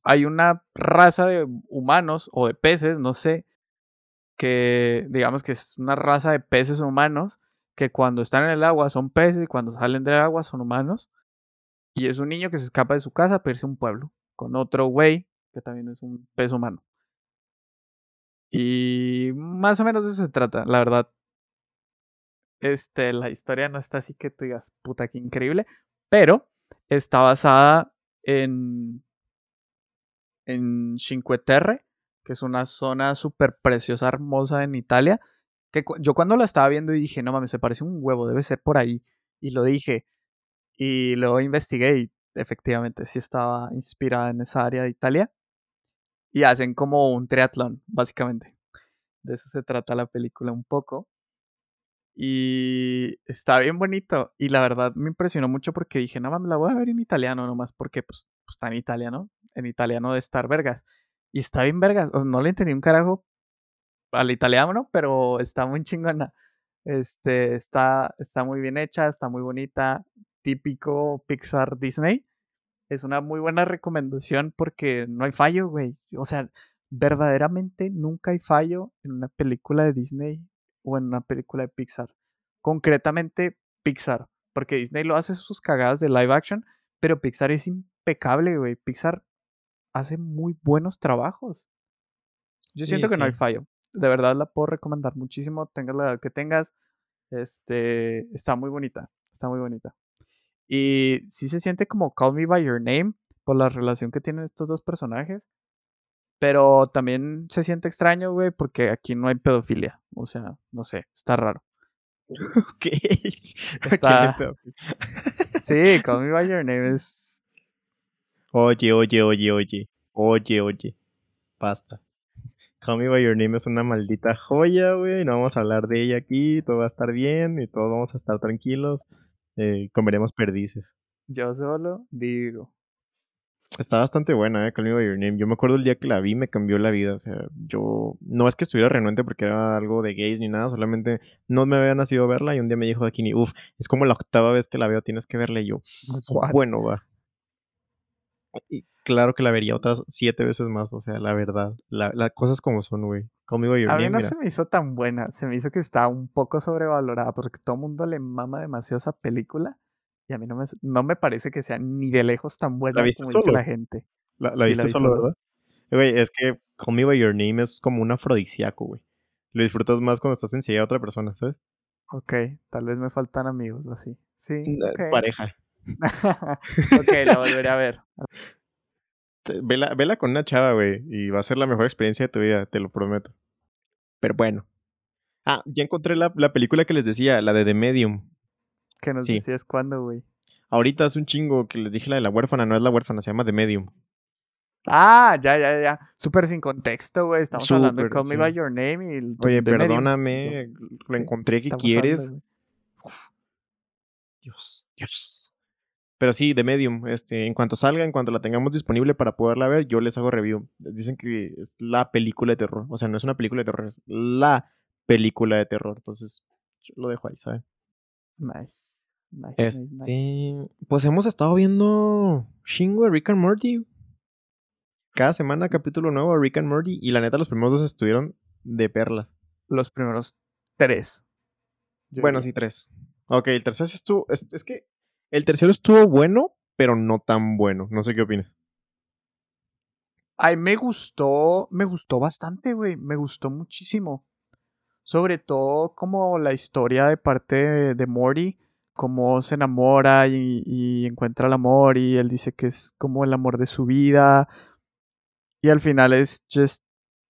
Hay una raza de humanos o de peces, no sé, que digamos que es una raza de peces humanos que cuando están en el agua son peces y cuando salen del agua son humanos. Y es un niño que se escapa de su casa para irse a un pueblo con otro güey que también es un pez humano. Y más o menos de eso se trata, la verdad. Este, la historia no está así que tú digas, puta, que increíble, pero está basada en, en Cinque Terre, que es una zona súper preciosa, hermosa en Italia, que yo cuando la estaba viendo dije, no mames, se parece un huevo, debe ser por ahí, y lo dije, y luego investigué y efectivamente sí estaba inspirada en esa área de Italia, y hacen como un triatlón, básicamente. De eso se trata la película un poco. Y está bien bonito. Y la verdad me impresionó mucho porque dije, no mames, la voy a ver en italiano nomás porque pues, pues está en italiano. En italiano de estar vergas. Y está bien vergas. no le entendí un carajo al italiano, pero está muy chingona. Este, está, está muy bien hecha, está muy bonita. Típico Pixar Disney. Es una muy buena recomendación porque no hay fallo, güey. O sea, verdaderamente nunca hay fallo en una película de Disney o en una película de Pixar. Concretamente Pixar, porque Disney lo hace sus cagadas de live action, pero Pixar es impecable, güey. Pixar hace muy buenos trabajos. Yo siento que no hay fallo. De verdad la puedo recomendar muchísimo. Tengas la edad que tengas. Este, está muy bonita. Está muy bonita. Y sí se siente como Call Me By Your Name por la relación que tienen estos dos personajes. Pero también se siente extraño, güey, porque aquí no hay pedofilia. O sea, no sé, está raro. Ok. Está... sí, Call Me By Your Name es... Oye, oye, oye, oye. Oye, oye. Basta. Call Me By Your Name es una maldita joya, güey. No vamos a hablar de ella aquí. Todo va a estar bien y todos vamos a estar tranquilos. Eh, comeremos perdices. Yo solo digo. Está bastante buena, eh, Call Me By Your Name. Yo me acuerdo el día que la vi, me cambió la vida. O sea, yo no es que estuviera renuente porque era algo de gays ni nada, solamente no me había nacido verla y un día me dijo Dakini, uff, es como la octava vez que la veo, tienes que verla y yo, bueno, va. Y claro que la vería otras siete veces más, o sea, la verdad. Las la cosas como son, güey. By Your A mí no se me hizo tan buena, se me hizo que está un poco sobrevalorada porque todo el mundo le mama demasiado esa película. Y a mí no me, no me parece que sea ni de lejos tan buena ¿La como dice la gente. La, viste solo, ¿verdad? Güey, es que Call Me By Your Name es como un afrodisíaco, güey. Lo disfrutas más cuando estás enseguida a otra persona, ¿sabes? Ok, tal vez me faltan amigos o así. Sí, okay. Pareja. ok, la volveré a ver. Vela, vela con una chava, güey, y va a ser la mejor experiencia de tu vida, te lo prometo. Pero bueno. Ah, ya encontré la, la película que les decía, la de The Medium. Que nos decías cuándo, güey. Ahorita es un chingo que les dije la de la huérfana, no es la huérfana, se llama The Medium. Ah, ya, ya, ya. Súper sin contexto, güey. Estamos hablando de Call Me By Your Name y... Oye, perdóname, lo encontré que quieres. Dios, Dios. Pero sí, The Medium, este, en cuanto salga, en cuanto la tengamos disponible para poderla ver, yo les hago review. Dicen que es la película de terror. O sea, no es una película de terror, es la película de terror. Entonces, yo lo dejo ahí, ¿saben? Nice. Nice, este, Pues hemos estado viendo Shingo de Rick and Morty. Cada semana capítulo nuevo de Rick and Morty. Y la neta, los primeros dos estuvieron de perlas. Los primeros tres. bueno, sí, tres. Ok, el tercero estuvo. Es, es, que el tercero estuvo bueno, pero no tan bueno. No sé qué opinas. Ay, me gustó. Me gustó bastante, güey. Me gustó muchísimo sobre todo como la historia de parte de, Morty, cómo se enamora y, encuentra el amor y él dice que es como el amor de su vida y al final es just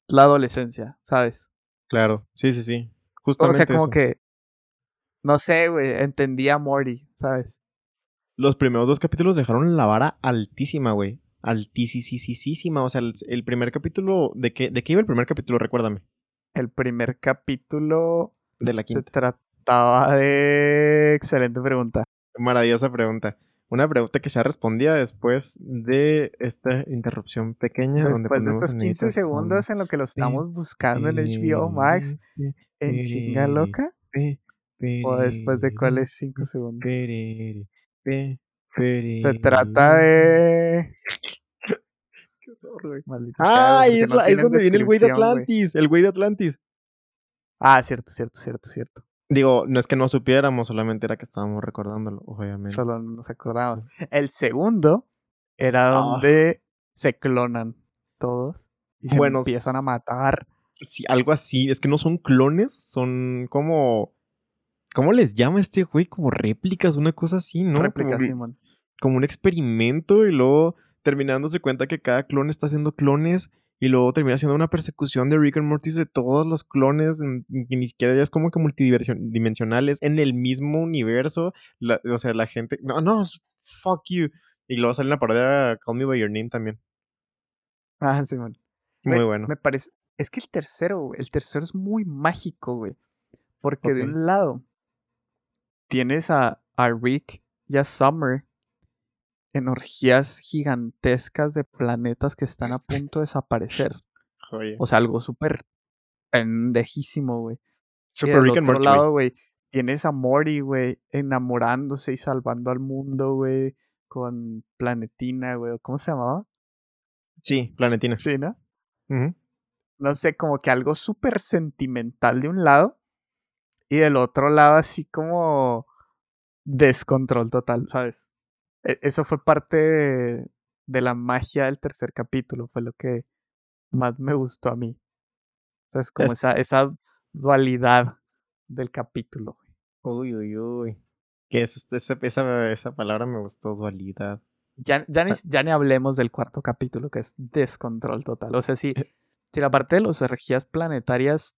la adolescencia, ¿sabes? Claro, sí, sí, sí. Justamente o sea, como que, no sé, güey, entendía a Morty, ¿sabes? Los primeros dos capítulos dejaron la vara altísima, güey. Altísima. O sea, el, primer capítulo. ¿de qué, ¿De qué iba el primer capítulo? Recuérdame el primer capítulo de la quinta. se trataba de... Excelente pregunta. Maravillosa pregunta. Una pregunta que ya respondía después de esta interrupción pequeña. Después de estos 15 segundos en lo que lo estamos buscando en HBO Max, en chinga loca. ¿O después de cuáles 5 segundos? Se trata de ah, es, donde viene el güey de Atlantis. El güey de Atlantis. Ah, cierto, cierto, cierto, cierto. Digo, no es que no supiéramos, solamente era que estábamos recordándolo, obviamente. Solo no nos acordamos. El segundo era Ah. donde se clonan todos y se Bueno, empiezan a matar. Sí, algo así. Es que no son clones, son como. ¿Cómo les llama este güey? Como réplicas, una cosa así, ¿no? Réplica, como, Simón. como un experimento y luego terminándose cuenta que cada clon está haciendo clones y luego termina siendo una persecución de Rick and Morty de todos los clones que ni siquiera ya es como que multidimensionales en el mismo universo. La- o sea, la gente. No, no, fuck you. Y luego sale la parodia Call Me By Your Name también. Ah, Simón. Muy Güey, bueno. Me parece. Es que el tercero, güey, el tercero es muy mágico, güey. Porque de un lado tienes a, a Rick y a Summer en orgías gigantescas de planetas que están a punto de desaparecer. O sea, algo súper pendejísimo, güey. Y Super Rick otro lado, güey, tienes a Morty, güey, enamorándose y salvando al mundo, güey, con Planetina, güey. ¿o ¿Cómo se llamaba? Sí, Planetina. Sí, ¿no? No sé, como que algo súper sentimental de un lado y del otro lado así como descontrol total, ¿sabes? E- Eso fue parte de, de la magia del tercer capítulo, fue lo que más me gustó a mí. ¿Sabes? Como Es- esa, esa dualidad del capítulo. Uy, uy, uy. Que eso, esa, esa, esa palabra me gustó, dualidad. Ya, ya, ni, ya ni hablemos del cuarto capítulo, que es descontrol total. O sea, si, Eh. si la parte de las energías planetarias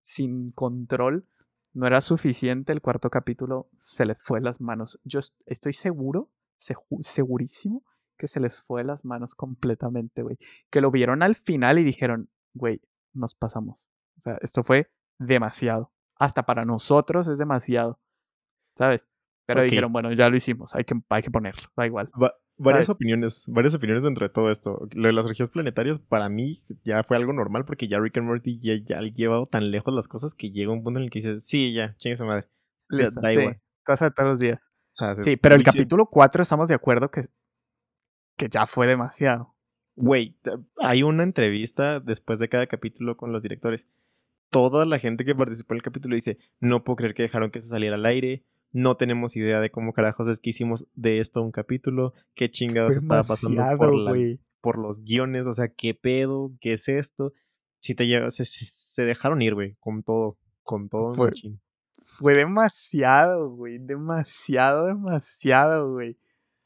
sin control no era suficiente, el cuarto capítulo se les fue las manos. Yo est- estoy seguro, segurísimo, que se les fue las manos completamente, güey. Que lo vieron al final y dijeron, güey, nos pasamos. O sea, esto fue demasiado. Hasta para nosotros es demasiado. ¿Sabes? Pero dijeron, bueno, ya lo hicimos, hay que, hay que ponerlo, da igual. Va- varias opiniones, varias opiniones dentro de todo esto. Lo de las energías planetarias para mí ya fue algo normal porque ya Rick and Morty ya, ya ha llevado tan lejos las cosas que llega un punto en el que dices, sí, ya, chingue su madre. Listo, da sí, igual. cosa de todos los días. O sea, Sí, pero el capítulo 4 estamos de acuerdo que, que ya fue demasiado. Güey, hay una entrevista después de cada capítulo con los directores. Toda la gente que participó en el capítulo dice, no puedo creer que dejaron que eso saliera al aire. No tenemos idea de cómo carajos es que hicimos de esto un capítulo. Qué chingados Fue estaba pasando por, la- por los guiones. O sea, ¿qué pedo? ¿Qué es esto? Si te llega, se, se- dejaron ir, güey, con todo, con todo. Fue- machín. Fue demasiado, güey. Demasiado, demasiado, güey.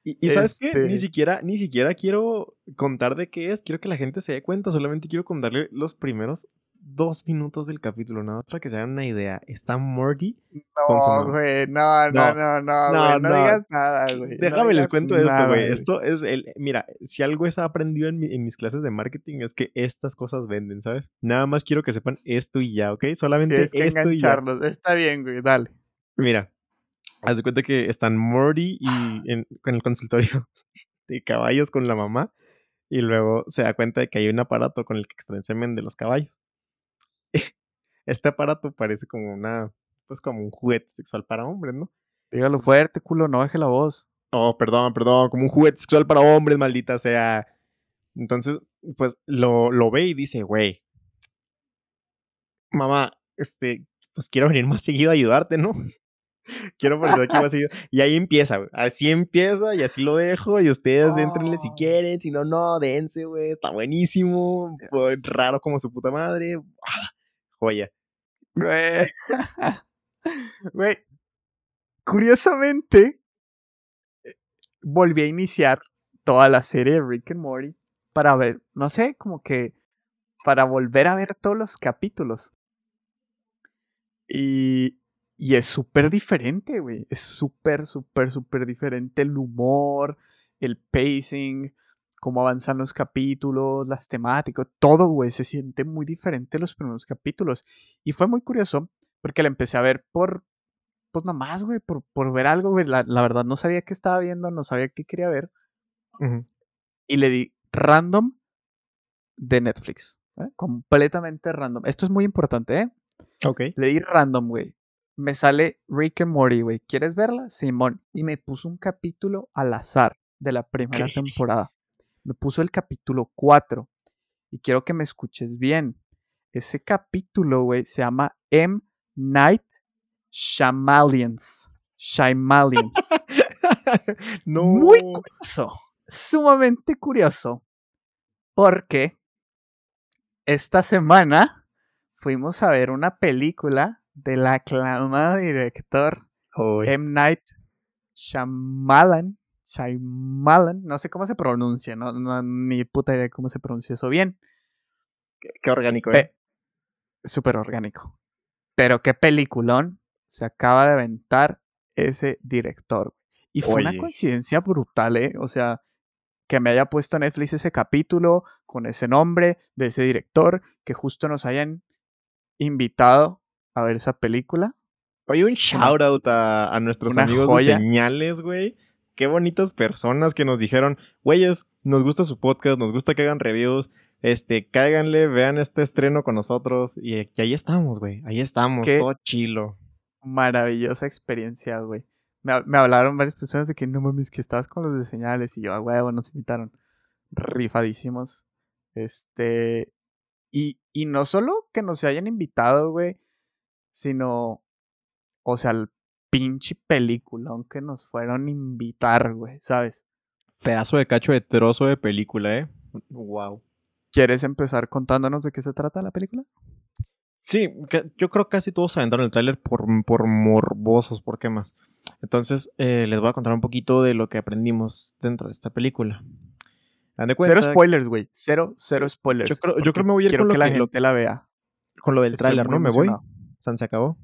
Y, y ¿sabes qué? Ni Este- siquiera, ni siquiera quiero contar de qué es, quiero que la gente se dé cuenta, solamente quiero contarle los primeros dos minutos del capítulo, nada más para que se hagan una idea. Está Morty. No, güey. No, No, no, no, no, no, güey. No, no. digas nada, güey. no Déjame les cuento esto, güey. Esto es el. Mira, si algo he aprendido en, mi- en mis clases de marketing es que estas cosas venden, ¿sabes? Nada más quiero que sepan esto y ya, ¿ok? Solamente Tienes que esto y ya. Está bien, güey. Dale. Mira, haz de cuenta que están Morty y en, en el consultorio de caballos con la mamá y luego se da cuenta de que hay un aparato con el que extraen semen de los caballos. Este aparato parece como una, pues como un juguete sexual para hombres, ¿no? Dígalo fuerte, culo. No deje la voz. Oh, perdón, perdón, como un juguete sexual para hombres, maldita sea. Entonces, pues lo, lo ve y dice, güey, mamá, este, pues quiero venir más seguido a ayudarte, ¿no? quiero aparecer aquí más seguido. Y ahí empieza, güey. Así empieza y así lo dejo. Y ustedes entrenle si Oh. quieren. Si no, no, dense, güey. Está buenísimo. Yes. Raro como su puta madre. Joya. Güey. Güey. Curiosamente, eh, volví a iniciar toda la serie de Rick and Morty para ver, no sé, como que para volver a ver todos los capítulos. Y, y es súper diferente, güey. Es súper, súper, súper diferente el humor, el pacing, cómo avanzan los capítulos, las temáticas, todo, güey. Se siente muy diferente los primeros capítulos. Y fue muy curioso porque la empecé a ver por, pues nada más, güey, por, por ver algo, güey. La, la verdad no sabía qué estaba viendo, no sabía qué quería ver. Ujú. Y le di random de Netflix. ¿eh? Completamente random. Esto es muy importante, ¿eh? Ok. Le di random, güey. Me sale Rick and Morty, güey. ¿Quieres verla? Simón. Y me puso un capítulo al azar de la primera temporada. Me puso el capítulo 4. Y quiero que me escuches bien. ese capítulo, güey, se llama M. Night Shyamalan's. Shyamalan's. no. Muy curioso, sumamente curioso, porque esta semana fuimos a ver una película del aclamado director M. Night Shyamalan. Shyamalan, no sé cómo se pronuncia, no, no ni puta idea cómo se pronuncia eso bien. qué, qué orgánico, ¿eh? Pe- Súper orgánico. Pero qué peliculón se acaba de aventar ese director. Y fue una coincidencia brutal, ¿eh? O sea, que me haya puesto Netflix ese capítulo con ese nombre de ese director, que justo nos hayan invitado a ver esa película. Oye, un shout out a, a nuestros amigos joya. de señales, güey. Qué bonitas personas que nos dijeron, güeyes, nos gusta su podcast, nos gusta que hagan reviews, este, cáiganle, vean este estreno con nosotros. Y, y ahí estamos, güey, ahí estamos, Qué- todo chilo. Maravillosa experiencia, güey. Me, me hablaron varias personas de que no mames, que estabas con los de señales. Y yo, a huevo, nos invitaron. Rifadísimos. Este. Y, y no solo que nos hayan invitado, güey, sino. O sea, el pinche peliculón que nos fueron a invitar, güey, ¿sabes? Pedazo de cacho de trozo de película, ¿eh? Wow. ¿Quieres empezar contándonos de qué se trata la película? Sí, yo creo que casi todos aventaron el tráiler por, por morbosos, por qué más. Entonces, eh, les voy a contar un poquito de lo que aprendimos dentro de esta película. De Cero spoilers, güey. Cero, cero spoilers. Yo creo- yo creo me voy a ir Quiero con lo que la lo- gente la vea. con lo del tráiler, ¿no? Me voy. San se acabó.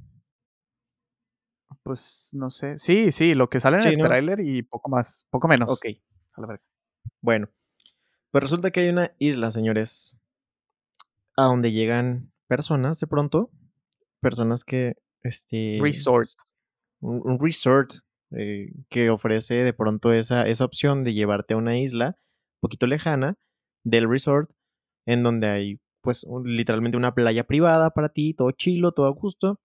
Pues no sé. Sí, sí, lo que sale en Sí, el ¿no? tráiler y poco más, poco menos. Ok. A la verga. Bueno, pues resulta que hay una isla, señores, a donde llegan personas de pronto, personas que, este, Resort. un, un resort eh, que ofrece de pronto esa, esa opción de llevarte a una isla un poquito lejana del resort, en donde hay, pues, un- literalmente una playa privada para ti, todo chilo, todo a gusto.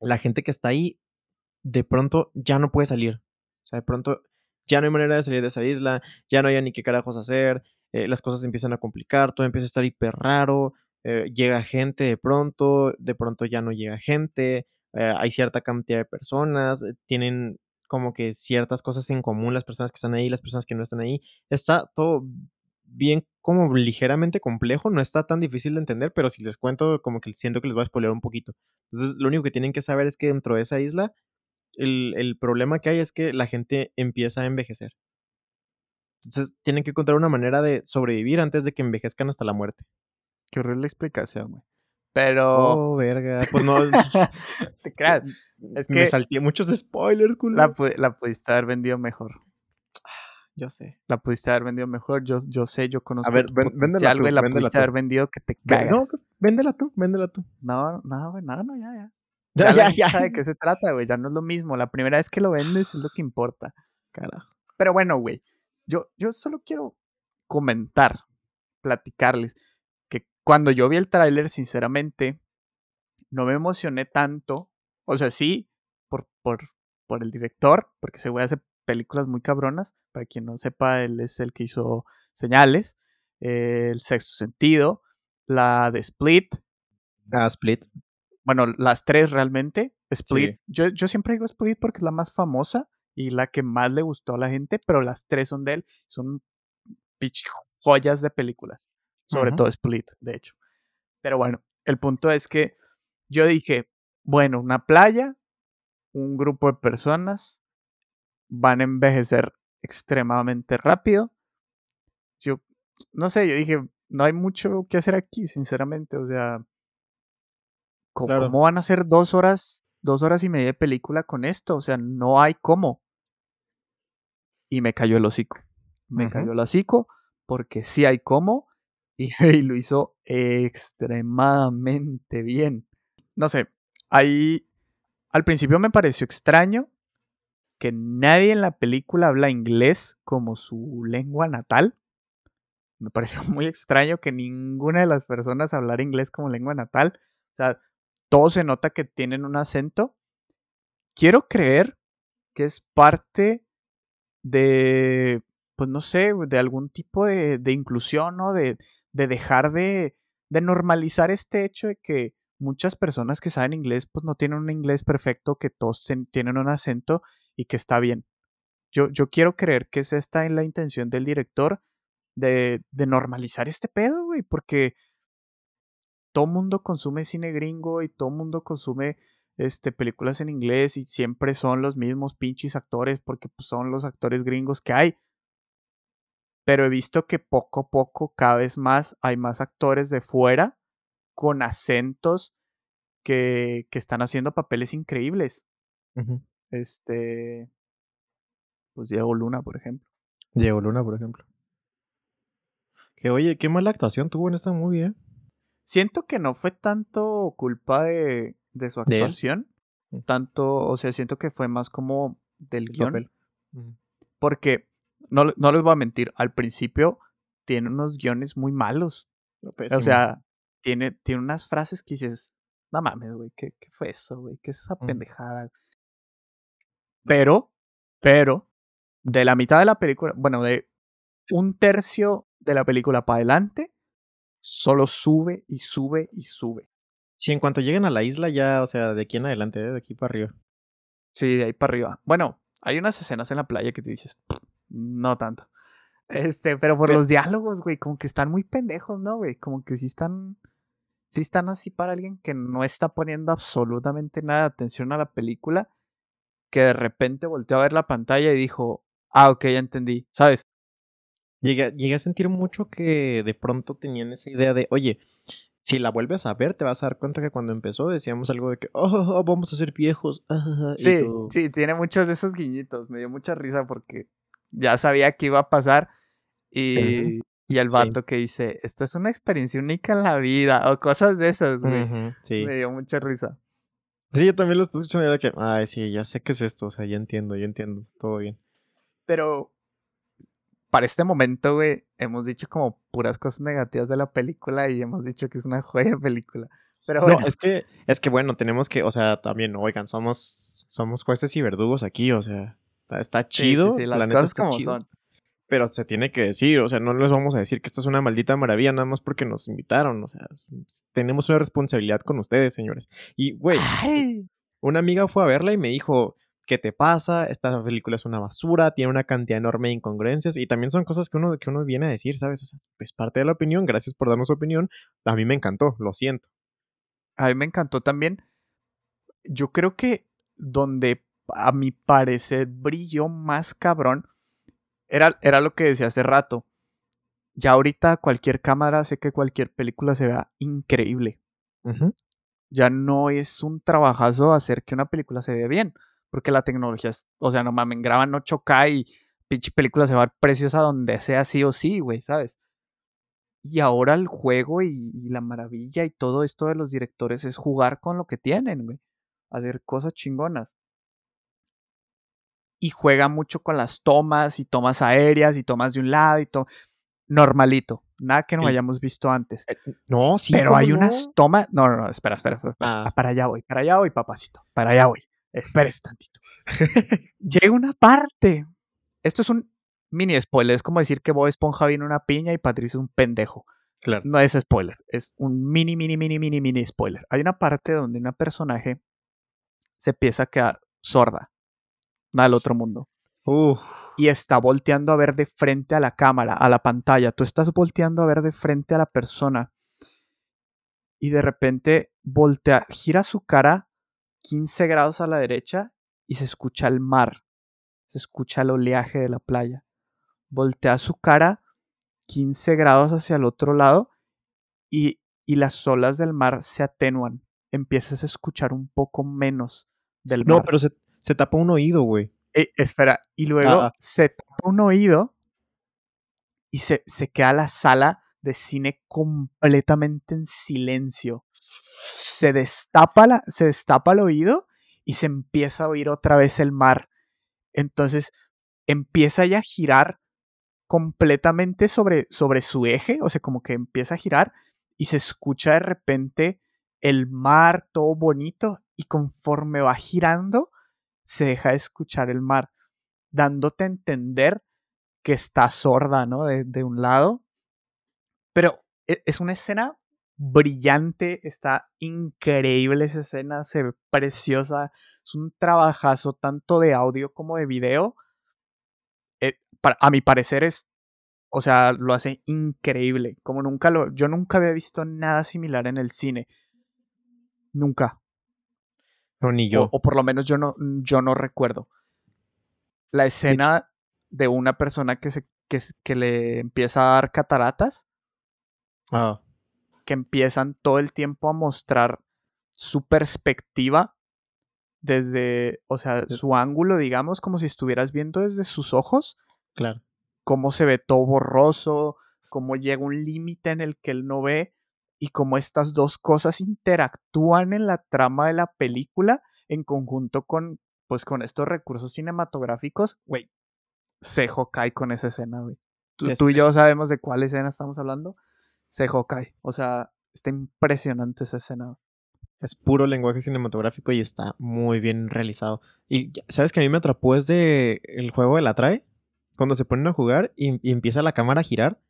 La gente que está ahí, de pronto ya no puede salir. O sea, de pronto ya no hay manera de salir de esa isla, ya no hay ni qué carajos hacer, eh, las cosas empiezan a complicar, todo empieza a estar hiper raro, eh, llega gente de pronto, de pronto ya no llega gente, eh, hay cierta cantidad de personas, tienen como que ciertas cosas en común las personas que están ahí, las personas que no están ahí. Está todo bien como ligeramente complejo, no está tan difícil de entender, pero si les cuento como que siento que les voy a spoiler un poquito. Entonces, lo único que tienen que saber es que dentro de esa isla el, el problema que hay es que la gente empieza a envejecer. Entonces tienen que encontrar una manera de sobrevivir antes de que envejezcan hasta la muerte. Qué horrible explicación, güey. Pero. Oh, verga. Pues no. te creas. Es me que salté muchos spoilers, culo. la, pu- la pudiste haber vendido mejor. Yo sé. La pudiste haber vendido mejor. Yo, yo sé, yo conozco ver, tu ven- véndela potencial, tú, güey. La véndela pudiste tú. haber vendido que te cagas. No, véndela tú, véndela tú. No, no, güey, no, no, ya, ya. Ya, Ya, ya, sabe de qué se trata, güey. Ya no es lo mismo. La primera vez que lo vendes es lo que importa. Carajo. Pero bueno, güey. Yo, yo solo quiero comentar, platicarles, que cuando yo vi el tráiler, sinceramente, no me emocioné tanto. O sea, sí, por, por, por el director, porque se güey hace películas muy cabronas. Para quien no sepa, él es el que hizo Señales, eh, El Sexto Sentido, la de Split, Ah, Split. Bueno, las tres realmente. Split, Sí. yo, yo siempre digo Split porque es la más famosa y la que más le gustó a la gente, pero las tres son de él. Son joyas de películas. Sobre todo Split, de hecho. Pero bueno, el punto es que yo dije, bueno, una playa, un grupo de personas van a envejecer extremadamente rápido. Yo, no sé, yo dije, no hay mucho que hacer aquí, sinceramente. O sea, ¿cómo, Claro. cómo van a ser dos horas, dos horas y media de película con esto? O sea, no hay cómo. Y me cayó el hocico. Me cayó el hocico porque sí hay cómo y, y lo hizo extremadamente bien. No sé, ahí al principio me pareció extraño que nadie en la película habla inglés como su lengua natal. Me pareció muy extraño que ninguna de las personas hablara inglés como lengua natal. O sea, todo se nota que tienen un acento. Quiero creer que es parte de, pues no sé, de algún tipo de, inclusión, ¿no? De, de dejar de, de normalizar este hecho de que muchas personas que saben inglés pues no tienen un inglés perfecto, que todos tienen un acento y que está bien. Yo, yo quiero creer que es esta en la intención del director de, de normalizar este pedo, güey, porque todo mundo consume cine gringo y todo mundo consume este, películas en inglés y siempre son los mismos pinches actores porque pues, son los actores gringos que hay. Pero he visto que poco a poco, cada vez más, hay más actores de fuera con acentos que, que están haciendo papeles increíbles. Este. Pues Diego Luna, por ejemplo. Diego Luna, por ejemplo. Que oye, qué mala actuación tuvo en esta movie, ¿eh? Siento que no fue tanto culpa de, de su actuación. Mm. Tanto, o sea, siento que fue más como del guion. Porque, no, no les voy a mentir, al principio tiene unos guiones muy malos. O sea, tiene, tiene unas frases que dices, no mames, güey, ¿qué, ¿qué, fue eso, güey? ¿Qué es esa pendejada? Pero, pero, de la mitad de la película, bueno, de un tercio de la película para adelante, solo sube y sube y sube. Sí, en cuanto lleguen a la isla ya, o sea, de aquí en adelante, ¿eh? de aquí para arriba. Sí, de ahí para arriba. Bueno, hay unas escenas en la playa que te dices, no tanto. Este, pero por los diálogos, güey, como que están muy pendejos, ¿no, güey? Como que sí están, sí están así para alguien que no está poniendo absolutamente nada de atención a la película, que de repente volteó a ver la pantalla y dijo, ah, ok, ya entendí, ¿sabes? Llegué, a sentir mucho que de pronto tenían esa idea de, oye, si la vuelves a ver, te vas a dar cuenta que cuando empezó decíamos algo de que, oh, oh, oh vamos a ser viejos. sí, sí, tiene muchos de esos guiñitos. Me dio mucha risa porque ya sabía que iba a pasar. Y, y el vato que dice, esta es una experiencia única en la vida, o cosas de esas, güey. Me dio mucha risa. Sí, yo también lo estoy escuchando y era que, ay, sí, ya sé qué es esto, o sea, ya entiendo, ya entiendo, todo bien. Pero para este momento, güey, hemos dicho como puras cosas negativas de la película y hemos dicho que es una joya de película. Pero bueno. No, es que, es que bueno, tenemos que, o sea, también, oigan, somos, somos jueces y verdugos aquí, o sea, está, chido. Sí, sí, las cosas como son. Pero se tiene que decir, o sea, no les vamos a decir que esto es una maldita maravilla nada más porque nos invitaron, o sea, tenemos una responsabilidad con ustedes, señores. Y, güey, una amiga fue a verla y me dijo, ¿qué te pasa? Esta película es una basura, tiene una cantidad enorme de incongruencias y también son cosas que uno, que uno viene a decir, ¿sabes? O sea, es parte de la opinión, gracias por darnos su opinión. A mí me encantó, lo siento. A mí me encantó también. Yo creo que donde a mi parecer brilló más cabrón era, era lo que decía hace rato. Ya ahorita cualquier cámara hace que cualquier película se vea increíble. Ya no es un trabajazo hacer que una película se vea bien porque la tecnología es, o sea, no mames, graban 8K y pinche película se va a dar precios a donde sea sí o sí, güey, ¿sabes? Y ahora el juego y, la maravilla y todo esto de los directores es jugar con lo que tienen, güey. Hacer cosas chingonas. Y juega mucho con las tomas y tomas aéreas y tomas de un lado y todo. Normalito. Nada que no hayamos visto antes. Eh, no, sí. Pero hay unas tomas. No, no, no, espera, espera. espera. Ah. Para allá voy, para allá voy, papacito. Para allá voy. Espérese tantito. Llega una parte. Esto es un mini spoiler. Es como decir que Bob Esponja viene una piña y Patricio es un pendejo. Claro. No es spoiler. Es un mini, mini, mini, mini, mini spoiler. Hay una parte donde una personaje se empieza a quedar sorda. Al otro mundo. Y está volteando a ver de frente a la cámara, a la pantalla. Tú estás volteando a ver de frente a la persona. Y de repente voltea, gira su cara 15 grados a la derecha y se escucha el mar, se escucha el oleaje de la playa. Voltea su cara 15 grados hacia el otro lado y, y las olas del mar se atenuan. Empiezas a escuchar un poco menos del mar. No, pero se, se tapa un oído, güey. Eh, espera, y luego ah. se tapa un oído y se, se queda la sala de cine completamente en silencio se destapa, la, se destapa el oído y se empieza a oír otra vez el mar. Entonces empieza ya a girar completamente sobre, sobre su eje, o sea, como que empieza a girar y se escucha de repente el mar todo bonito y conforme va girando se deja de escuchar el mar, dándote a entender que está sorda, ¿no? De, de un lado. Pero e, es una escena brillante, está increíble esa escena, se ve preciosa, es un trabajazo tanto de audio como de video. Eh, a mi parecer es, o sea, lo hace increíble, como nunca lo, yo nunca había visto nada similar en el cine, nunca. No, ni yo. O, por lo menos yo no, yo no recuerdo. La escena de una persona que, se, que, que le empieza a dar cataratas. Que empiezan todo el tiempo a mostrar su perspectiva desde, o sea, su ángulo, digamos, como si estuvieras viendo desde sus ojos. Claro. Cómo se ve todo borroso, cómo llega un límite en el que él no ve y cómo estas dos cosas interactúan en la trama de la película en conjunto con, pues, con estos recursos cinematográficos. Güey, se cae con esa escena, güey. tú y yo sabemos de cuál escena estamos hablando se Hawkeye. O sea, está impresionante esa escena. Es puro lenguaje cinematográfico y está muy bien realizado. Y sabes que a mí me atrapó desde el juego de la trae, cuando se ponen a jugar y, empieza la cámara a girar,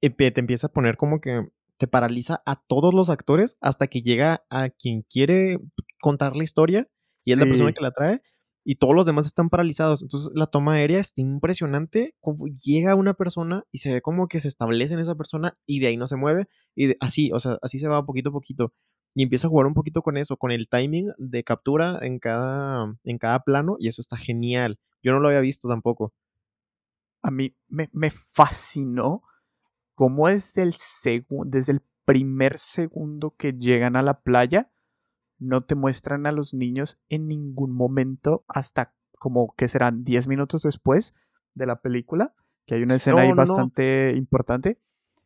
y te empieza a poner como que te paraliza a todos los actores hasta que llega a quien quiere contar la historia y es la persona que la trae y todos los demás están paralizados. Entonces la toma aérea está impresionante. Llega una persona y se ve como que se establece en esa persona y de ahí no se mueve. Y así, o sea, así se va poquito a poquito. Y empieza a jugar un poquito con eso, con el timing de captura en cada, en cada plano. Y eso está genial. Yo no lo había visto tampoco. A mí me, me fascinó cómo es el desde el primer segundo que llegan a la playa no te muestran a los niños en ningún momento hasta como que serán 10 minutos después de la película, que hay una escena ahí bastante importante.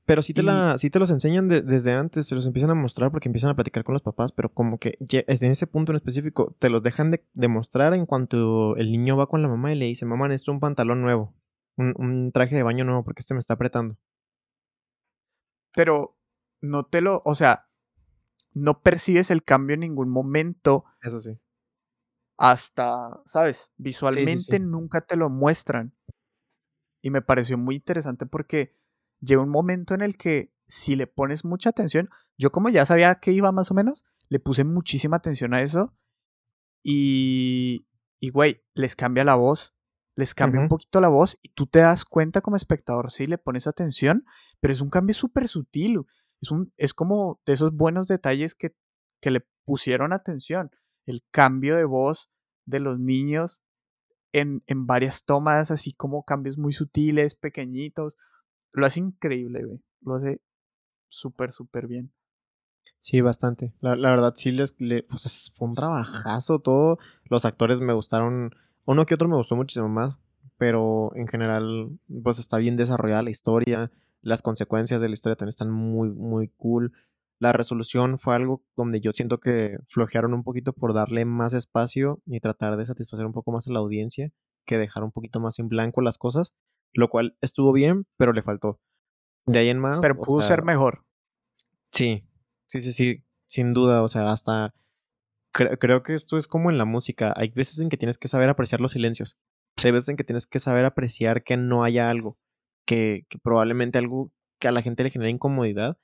Pero sí te, la, sí te los enseñan desde antes, se los empiezan a mostrar porque empiezan a platicar con los papás, pero como que en ese punto en específico te los dejan de, mostrar en cuanto el niño va con la mamá y le dice, mamá, necesito un pantalón nuevo, un, un traje de baño nuevo porque este me está apretando. Pero no te lo, o sea, no percibes el cambio en ningún momento. Eso sí. Hasta, ¿sabes? Visualmente nunca te lo muestran. Y me pareció muy interesante porque llega un momento en el que si le pones mucha atención, yo como ya sabía que iba más o menos, le puse muchísima atención a eso. Y, y güey, les cambia la voz. Les cambia un poquito la voz y tú te das cuenta como espectador, sí, le pones atención, pero es un cambio súper sutil es, un, es como de esos buenos detalles que, que le pusieron atención. El cambio de voz de los niños en, en varias tomas, así como cambios muy sutiles, pequeñitos. Lo hace increíble, güey. Lo hace súper, súper bien. Sí, bastante. La, verdad, sí, les, pues, fue un trabajazo todo. Los actores me gustaron. Uno que otro me gustó muchísimo más. Pero en general, pues está bien desarrollada la historia. Las consecuencias de la historia también están muy, muy cool. La resolución fue algo donde yo siento que flojearon un poquito por darle más espacio y tratar de satisfacer un poco más a la audiencia que dejar un poquito más en blanco las cosas, lo cual estuvo bien, pero le faltó. De ahí en más. Pero pudo ser mejor. Sí, sí, sí, sí, sin duda. O sea, hasta creo que esto es como en la música. Hay veces en que tienes que saber apreciar los silencios. Hay veces en que tienes que saber apreciar que no haya algo que, probablemente algo que a la gente le genera incomodidad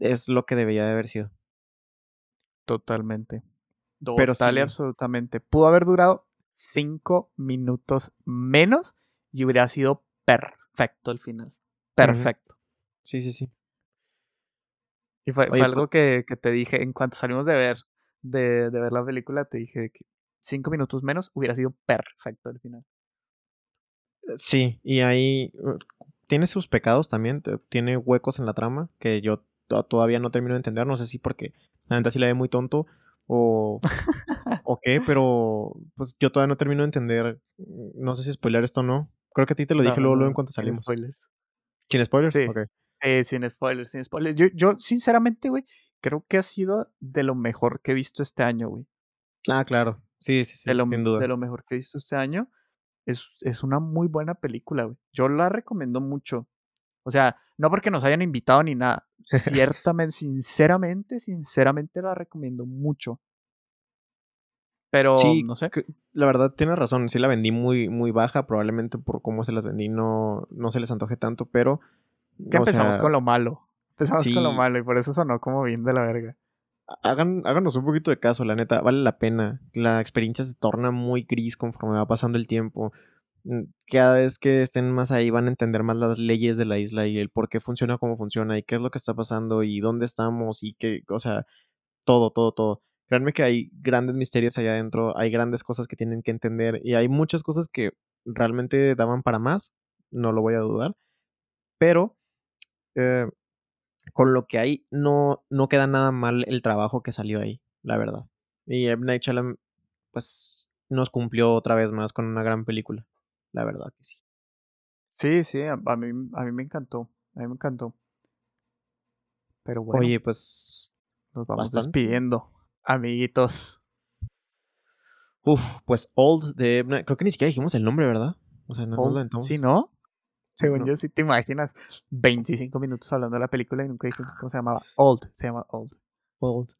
es lo que debería de haber sido. Totalmente. Pero Total y absolutamente. Pudo haber durado cinco minutos menos y hubiera sido perfecto el final. Perfecto. Sí, sí, sí. Y fue, algo que, te dije en cuanto salimos de ver, de, de ver la película, te dije que cinco minutos menos hubiera sido perfecto el final. Sí, y ahí tiene sus pecados también, tiene huecos en la trama que yo todavía no termino de entender, no sé si porque la neta sí la ve muy tonto o, o qué, pero pues yo todavía no termino de entender, no sé si spoiler esto o no, creo que a ti te lo dije luego, luego en cuanto salimos. Sin spoilers. ¿Sin spoilers? Sí. Eh, sin spoilers, sin spoilers. Yo, yo sinceramente, güey, creo que ha sido de lo mejor que he visto este año, güey. Ah, claro. Sí, sí, sí. De lo, sin duda. de lo mejor que he visto este año es, una muy buena película, güey. Yo la recomiendo mucho. O sea, no porque nos hayan invitado ni nada. Ciertamente, sinceramente, sinceramente la recomiendo mucho. Pero, sí, no sé. La verdad, tiene razón. Sí la vendí muy, muy baja. Probablemente por cómo se las vendí no, no se les antoje tanto, pero... ¿Qué empezamos con lo malo? Empezamos con lo malo y por eso sonó como bien de la verga. Hagan, háganos un poquito de caso, la neta, vale la pena. La experiencia se torna muy gris conforme va pasando el tiempo. Mm, cada vez que estén más ahí van a entender más las leyes de la isla y el por qué funciona como funciona y qué es lo que está pasando y dónde estamos y qué, o sea, todo, todo, todo. Créanme que hay grandes misterios allá adentro, hay grandes cosas que tienen que entender y hay muchas cosas que realmente daban para más, no lo voy a dudar, pero eh, con lo que hay no, no queda nada mal el trabajo que salió ahí, la verdad. Y M. Night Shyamalan, pues, nos cumplió otra vez más con una gran película, la verdad que sí. Sí, sí, a, mí, a mí me encantó, a mí me encantó. Pero bueno. Oye, pues... Nos vamos despidiendo, amiguitos. Uf, pues Old de... Creo que ni siquiera dijimos el nombre, ¿verdad? O sea, no Old, nos Sí, ¿no? Según yo, si te imaginas 25 minutos hablando de la película y nunca dijimos cómo se llamaba. Old, se llama Old. Old.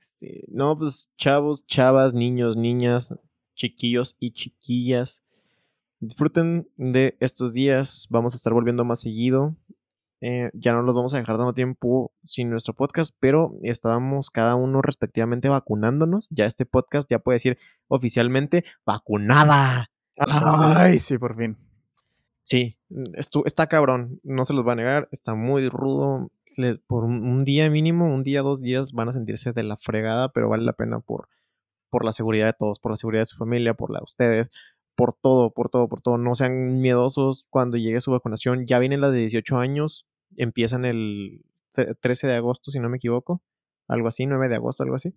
Este, no, pues chavos, chavas, niños, niñas, chiquillos y chiquillas. Disfruten de estos días. Vamos a estar volviendo más seguido. Eh, ya no los vamos a dejar dando tiempo sin nuestro podcast, pero estábamos cada uno respectivamente vacunándonos. Ya este podcast ya puede decir oficialmente vacunada. Ay, sí, por fin. Sí, mm, está cabrón, no se los va a negar, está muy rudo. por un, día mínimo, un día, dos días van a sentirse de la fregada, pero vale la pena por, por la seguridad de todos, por la seguridad de su familia, por la de ustedes, por todo, por todo, por todo. No sean miedosos cuando llegue su vacunación. Ya vienen las de 18 años, empiezan el 13 de agosto, si no me equivoco, algo así, 9 de agosto, algo así.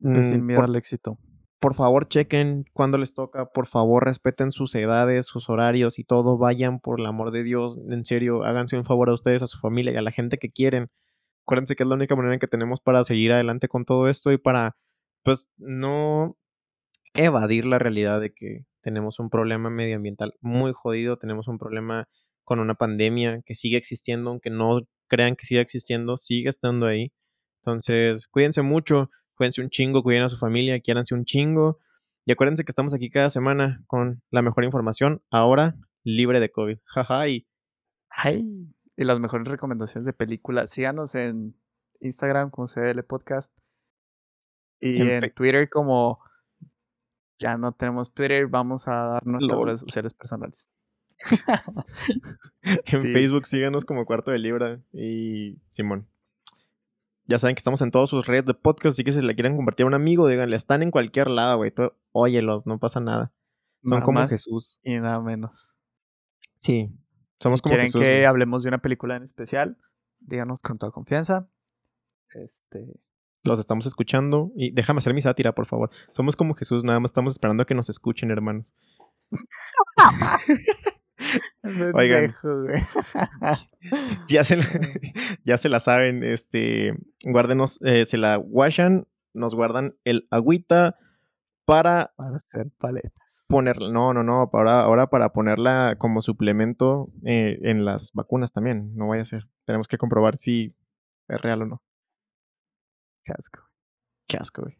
sin mm, miedo al éxito por favor chequen cuándo les toca, por favor respeten sus edades, sus horarios y todo, vayan por el amor de Dios, en serio, háganse un favor a ustedes, a su familia y a la gente que quieren. Acuérdense que es la única manera que tenemos para seguir adelante con todo esto y para, pues, no evadir la realidad de que tenemos un problema medioambiental muy jodido, tenemos un problema con una pandemia que sigue existiendo, aunque no crean que siga existiendo, sigue estando ahí. Entonces, cuídense mucho, Cuídense un chingo, cuiden a su familia, quiéranse un chingo. Y acuérdense que estamos aquí cada semana con la mejor información, ahora libre de COVID. Jaja. y... Ay, y las mejores recomendaciones de películas. Síganos en Instagram como CDL Podcast. Y en, Twitter como... Ya no tenemos Twitter, vamos a dar nuestras redes sociales personales. en Facebook síganos como Cuarto de Libra y Simón. Ya saben que estamos en todas sus redes de podcast, así que si le quieren compartir a un amigo, díganle, están en cualquier lado, güey. Óyelos, no pasa nada. Son como Jesús. Y nada menos. Sí, somos como quieren que hablemos de una película en especial, díganos con toda confianza. Este. Los estamos escuchando. Y déjame hacer mi sátira, por favor. Somos como Jesús, nada más estamos esperando a que nos escuchen, hermanos. Oigan, ya, se la, ya se la saben, este, guárdenos, eh, se la washan, nos guardan el agüita para... Para hacer paletas. Ponerla, no, no, no, ahora, ahora para ponerla como suplemento eh, en las vacunas también, no vaya a ser. Tenemos que comprobar si es real o no. Qué asco. Qué asco, güey.